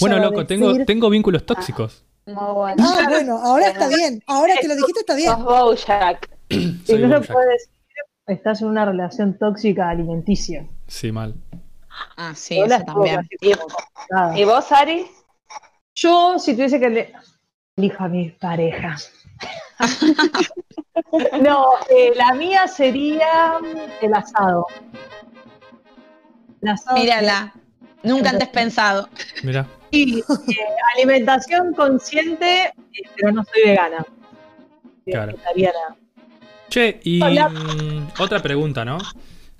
Speaker 1: Bueno, loco, tengo,
Speaker 4: decir-
Speaker 1: tengo vínculos tóxicos.
Speaker 7: Muy bueno.
Speaker 4: Ah, bueno, ahora está bien. Ahora que lo dijiste está bien.
Speaker 1: Soy
Speaker 5: no se
Speaker 1: Bojack.
Speaker 5: puede decir, estás en una relación tóxica alimenticia.
Speaker 1: Sí, mal.
Speaker 2: Ah, sí, eso también.
Speaker 7: ¿Y vos, Ari?
Speaker 5: Yo, si tuviese que le... elijo a mi pareja. no, eh, la mía sería el asado. El asado
Speaker 2: Mírala, nunca antes pensado.
Speaker 1: Mira.
Speaker 5: sí, eh, alimentación consciente, eh, pero no soy vegana.
Speaker 1: Claro.
Speaker 5: vegetariana.
Speaker 1: Che, y
Speaker 5: Hola.
Speaker 1: mm, otra pregunta, ¿no?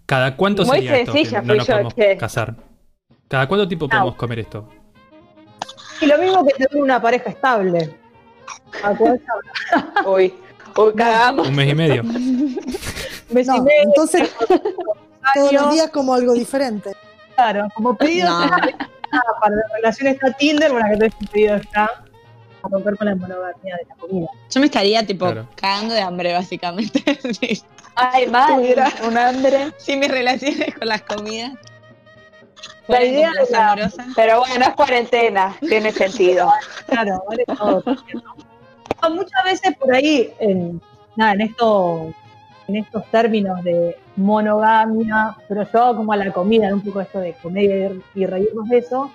Speaker 1: ¿Cada cuánto
Speaker 7: Muy
Speaker 1: sería esto que
Speaker 7: sencilla
Speaker 1: no
Speaker 7: fui
Speaker 1: nos
Speaker 7: yo,
Speaker 1: podemos
Speaker 7: che.
Speaker 1: casar? ¿Cada cuánto tiempo podemos comer esto?
Speaker 5: Y lo mismo que tener una pareja estable. ¿A cuál se
Speaker 7: Uy, uy, cagamos.
Speaker 1: Un mes y medio.
Speaker 5: Mes y medio,
Speaker 4: entonces todos los días como algo diferente.
Speaker 5: Claro, como pedido
Speaker 2: No.
Speaker 5: está, para la relación está Tinder, bueno, que todo pedido está a romper con la monogamia de la comida.
Speaker 2: Yo me estaría tipo
Speaker 1: Claro.
Speaker 2: cagando de hambre, básicamente.
Speaker 7: Ay, mal, un hambre.
Speaker 2: Sí, mis relaciones con las comidas.
Speaker 5: La idea es la-.
Speaker 7: Pero bueno, es cuarentena, tiene sentido.
Speaker 5: Claro, vale todo. Muchas veces por ahí, en, nada, en esto, en estos términos de monogamia, pero yo hago como a la comida, un poco esto de comer y reírnos de eso,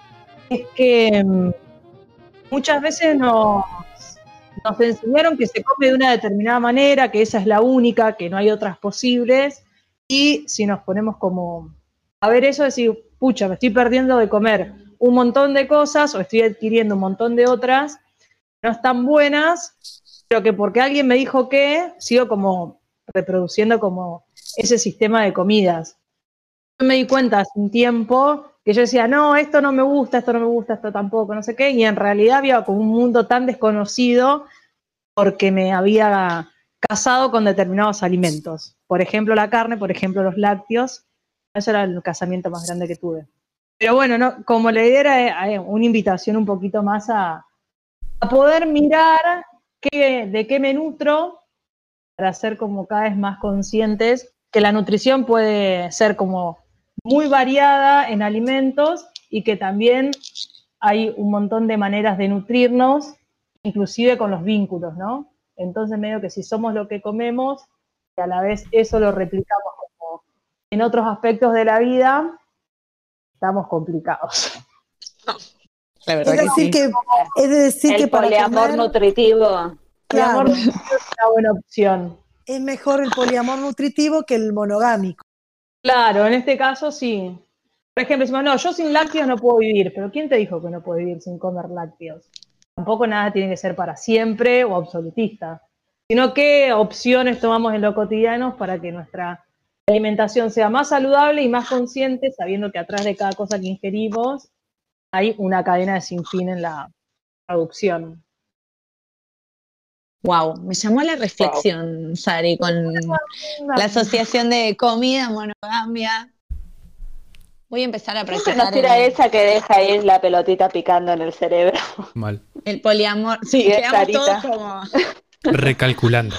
Speaker 5: es que mm, muchas veces nos, nos enseñaron que se come de una determinada manera, que esa es la única, que no hay otras posibles, y si nos ponemos como a ver eso, decir, pucha, me estoy perdiendo de comer un montón de cosas o estoy adquiriendo un montón de otras, no están buenas, pero que porque alguien me dijo que, sigo como reproduciendo como ese sistema de comidas. Yo me di cuenta hace un tiempo que yo decía, no, esto no me gusta, esto no me gusta, esto tampoco, no sé qué, y en realidad había como un mundo tan desconocido porque me había casado con determinados alimentos. Por ejemplo, la carne, por ejemplo, los lácteos. Eso era el casamiento más grande que tuve. Pero bueno, no, como la idea era eh, una invitación un poquito más a, a poder mirar qué, de qué me nutro para ser como cada vez más conscientes que la nutrición puede ser como muy variada en alimentos y que también hay un montón de maneras de nutrirnos, inclusive con los vínculos, ¿no? Entonces medio que si somos lo que comemos y a la vez eso lo replicamos en otros aspectos de la vida, estamos complicados.
Speaker 2: La
Speaker 4: Es
Speaker 2: verdad que
Speaker 4: decir,
Speaker 2: sí.
Speaker 4: que, es decir que
Speaker 7: El
Speaker 4: para
Speaker 7: poliamor
Speaker 4: comer,
Speaker 7: nutritivo.
Speaker 5: El
Speaker 4: claro,
Speaker 5: amor es una buena opción.
Speaker 4: es mejor el poliamor nutritivo que el monogámico.
Speaker 5: Claro, en este caso sí. Por ejemplo, decimos, no, yo sin lácteos no puedo vivir, pero ¿quién te dijo que no puedes vivir sin comer lácteos? Tampoco nada tiene que ser para siempre o absolutista, sino qué opciones tomamos en lo cotidiano para que nuestra alimentación sea más saludable y más consciente, sabiendo que atrás de cada cosa que ingerimos hay una cadena de sinfín en la producción.
Speaker 2: Wow, me llamó a la reflexión, Sari, con la asociación de comida, monogamia. Voy a empezar a practicar el,
Speaker 7: esa que deja ir la pelotita picando en el cerebro.
Speaker 1: Mal.
Speaker 2: el poliamor. Sí, quedamos
Speaker 7: Sarita.
Speaker 2: todos como.
Speaker 1: Recalculando.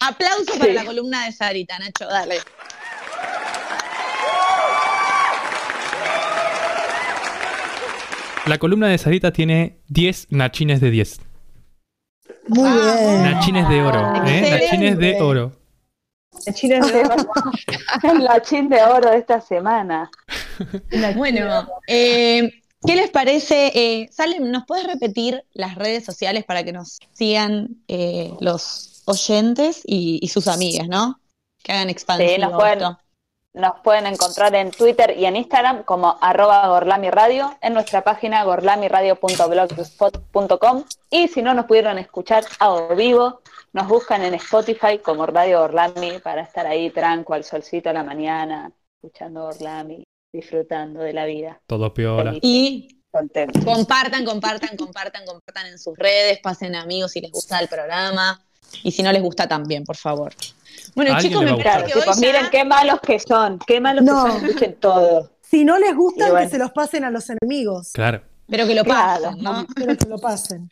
Speaker 2: Aplauso para
Speaker 7: Sí.
Speaker 2: la columna de Sarita, Nacho, dale.
Speaker 1: La columna de Sarita tiene 10 nachines de 10.
Speaker 4: Muy
Speaker 2: Vamos.
Speaker 4: bien.
Speaker 1: Nachines de oro, ¿eh? Nachines de oro.
Speaker 5: En Chile es
Speaker 7: la chin de oro de esta semana.
Speaker 2: Bueno, eh, ¿qué les parece? Eh, Salem, ¿nos puedes repetir las redes sociales para que nos sigan eh, los oyentes y, y sus amigas, ¿no? Que hagan expansivo
Speaker 7: Sí, nos pueden-
Speaker 2: esto.
Speaker 7: Nos pueden encontrar en Twitter y en Instagram como arroba Gorlami Radio, en nuestra página gorlamiradio.blogspot.com y si no nos pudieron escuchar a vivo, nos buscan en Spotify como Radio Gorlami para estar ahí tranco al solcito a la mañana, escuchando Gorlami, disfrutando de la vida.
Speaker 1: Todo piola.
Speaker 2: Y
Speaker 7: Contento.
Speaker 2: compartan, compartan, compartan, compartan en sus redes, pasen amigos si les gusta el programa y si no les gusta también, por favor. Bueno, chicos, me
Speaker 7: Claro, tipo, miren qué malos que son, qué malos
Speaker 4: No.
Speaker 7: que son, escuchen todo.
Speaker 4: Si no les
Speaker 7: bueno.
Speaker 4: que se los pasen a los enemigos.
Speaker 1: Claro.
Speaker 2: pero que lo
Speaker 7: Claro,
Speaker 2: pasen, ¿no?
Speaker 4: Pero que lo pasen.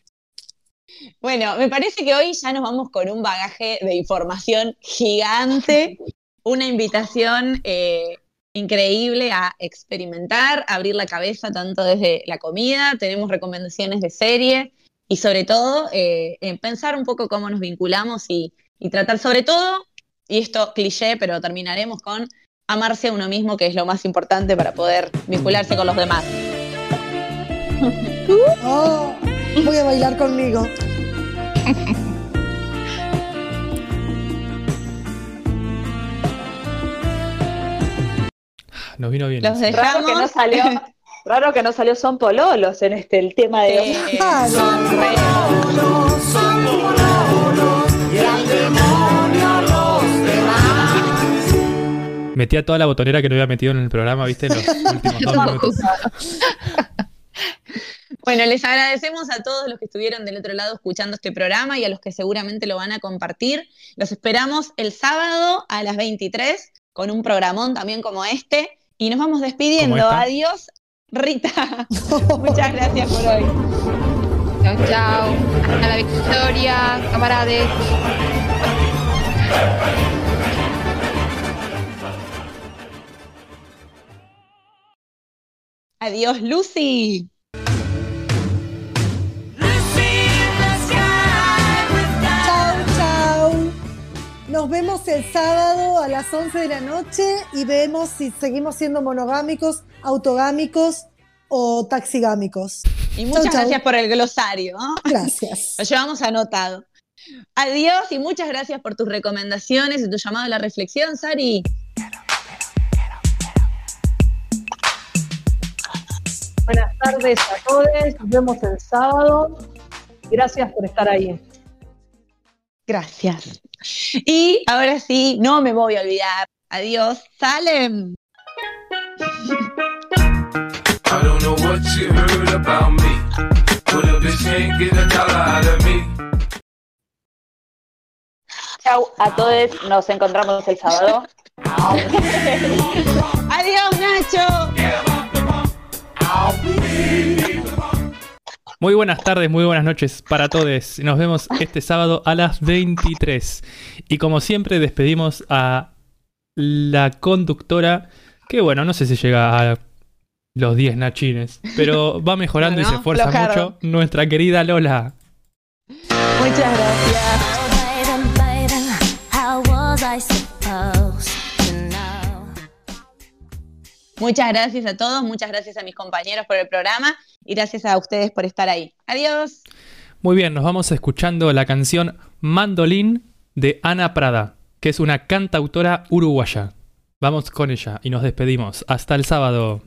Speaker 2: Bueno, me parece que hoy ya nos vamos con un bagaje de información gigante, una invitación eh, increíble a experimentar, a abrir la cabeza tanto desde la comida, tenemos recomendaciones de serie y sobre todo eh, en pensar un poco cómo nos vinculamos y, y tratar sobre todo, y esto cliché, pero terminaremos con amarse a uno mismo, que es lo más importante para poder vincularse con los demás.
Speaker 4: Oh, voy a bailar conmigo.
Speaker 1: Nos vino bien.
Speaker 2: Los.
Speaker 7: Raro que no
Speaker 2: dejamos.
Speaker 7: salió, raro que no salió son pololos en este el tema de hoy.
Speaker 2: Eh,
Speaker 4: Claro.
Speaker 1: Metía toda la botonera que no había metido en el programa, ¿viste? En los últimos dos minutos.
Speaker 2: Bueno, les agradecemos a todos los que estuvieron del otro lado escuchando este programa y a los que seguramente lo van a compartir. Los esperamos el sábado a las 23 con un programón también como este. Y nos vamos despidiendo. Adiós, Rita. Muchas gracias por hoy.
Speaker 3: Chao, chao. Hasta la victoria, camarades.
Speaker 2: Adiós, Lucy.
Speaker 4: Nos vemos el sábado a las 11 de la noche y vemos si seguimos siendo monogámicos, autogámicos o taxigámicos.
Speaker 2: Y muchas
Speaker 4: Chau, chau.
Speaker 2: gracias por el glosario. ¿no?
Speaker 4: Gracias.
Speaker 2: Lo llevamos anotado. Adiós y muchas gracias por tus recomendaciones y tu llamado a la reflexión, Sari.
Speaker 5: Buenas tardes a todos, nos vemos el sábado. Gracias por estar ahí.
Speaker 2: Gracias. Y ahora sí, no me voy a olvidar. Adiós, Salem.
Speaker 6: I don't know what you heard about me, but a bitch can't get a dollar out of me.
Speaker 7: Chau a todos, nos encontramos el sábado.
Speaker 2: Adiós, Nacho.
Speaker 1: Muy buenas tardes, muy buenas noches para todos. Nos vemos este sábado a las 23. Y como siempre despedimos a la conductora, que bueno, no sé si llega a los 10 nachines, pero va mejorando y se esfuerza mucho. Nuestra querida Lola.
Speaker 2: Muchas gracias. Muchas gracias a todos, muchas gracias a mis compañeros por el programa y gracias a ustedes por estar ahí. Adiós.
Speaker 1: Muy bien, nos vamos escuchando la canción Mandolín de Ana Prada, que es una cantautora uruguaya. Vamos con ella y nos despedimos. Hasta el sábado.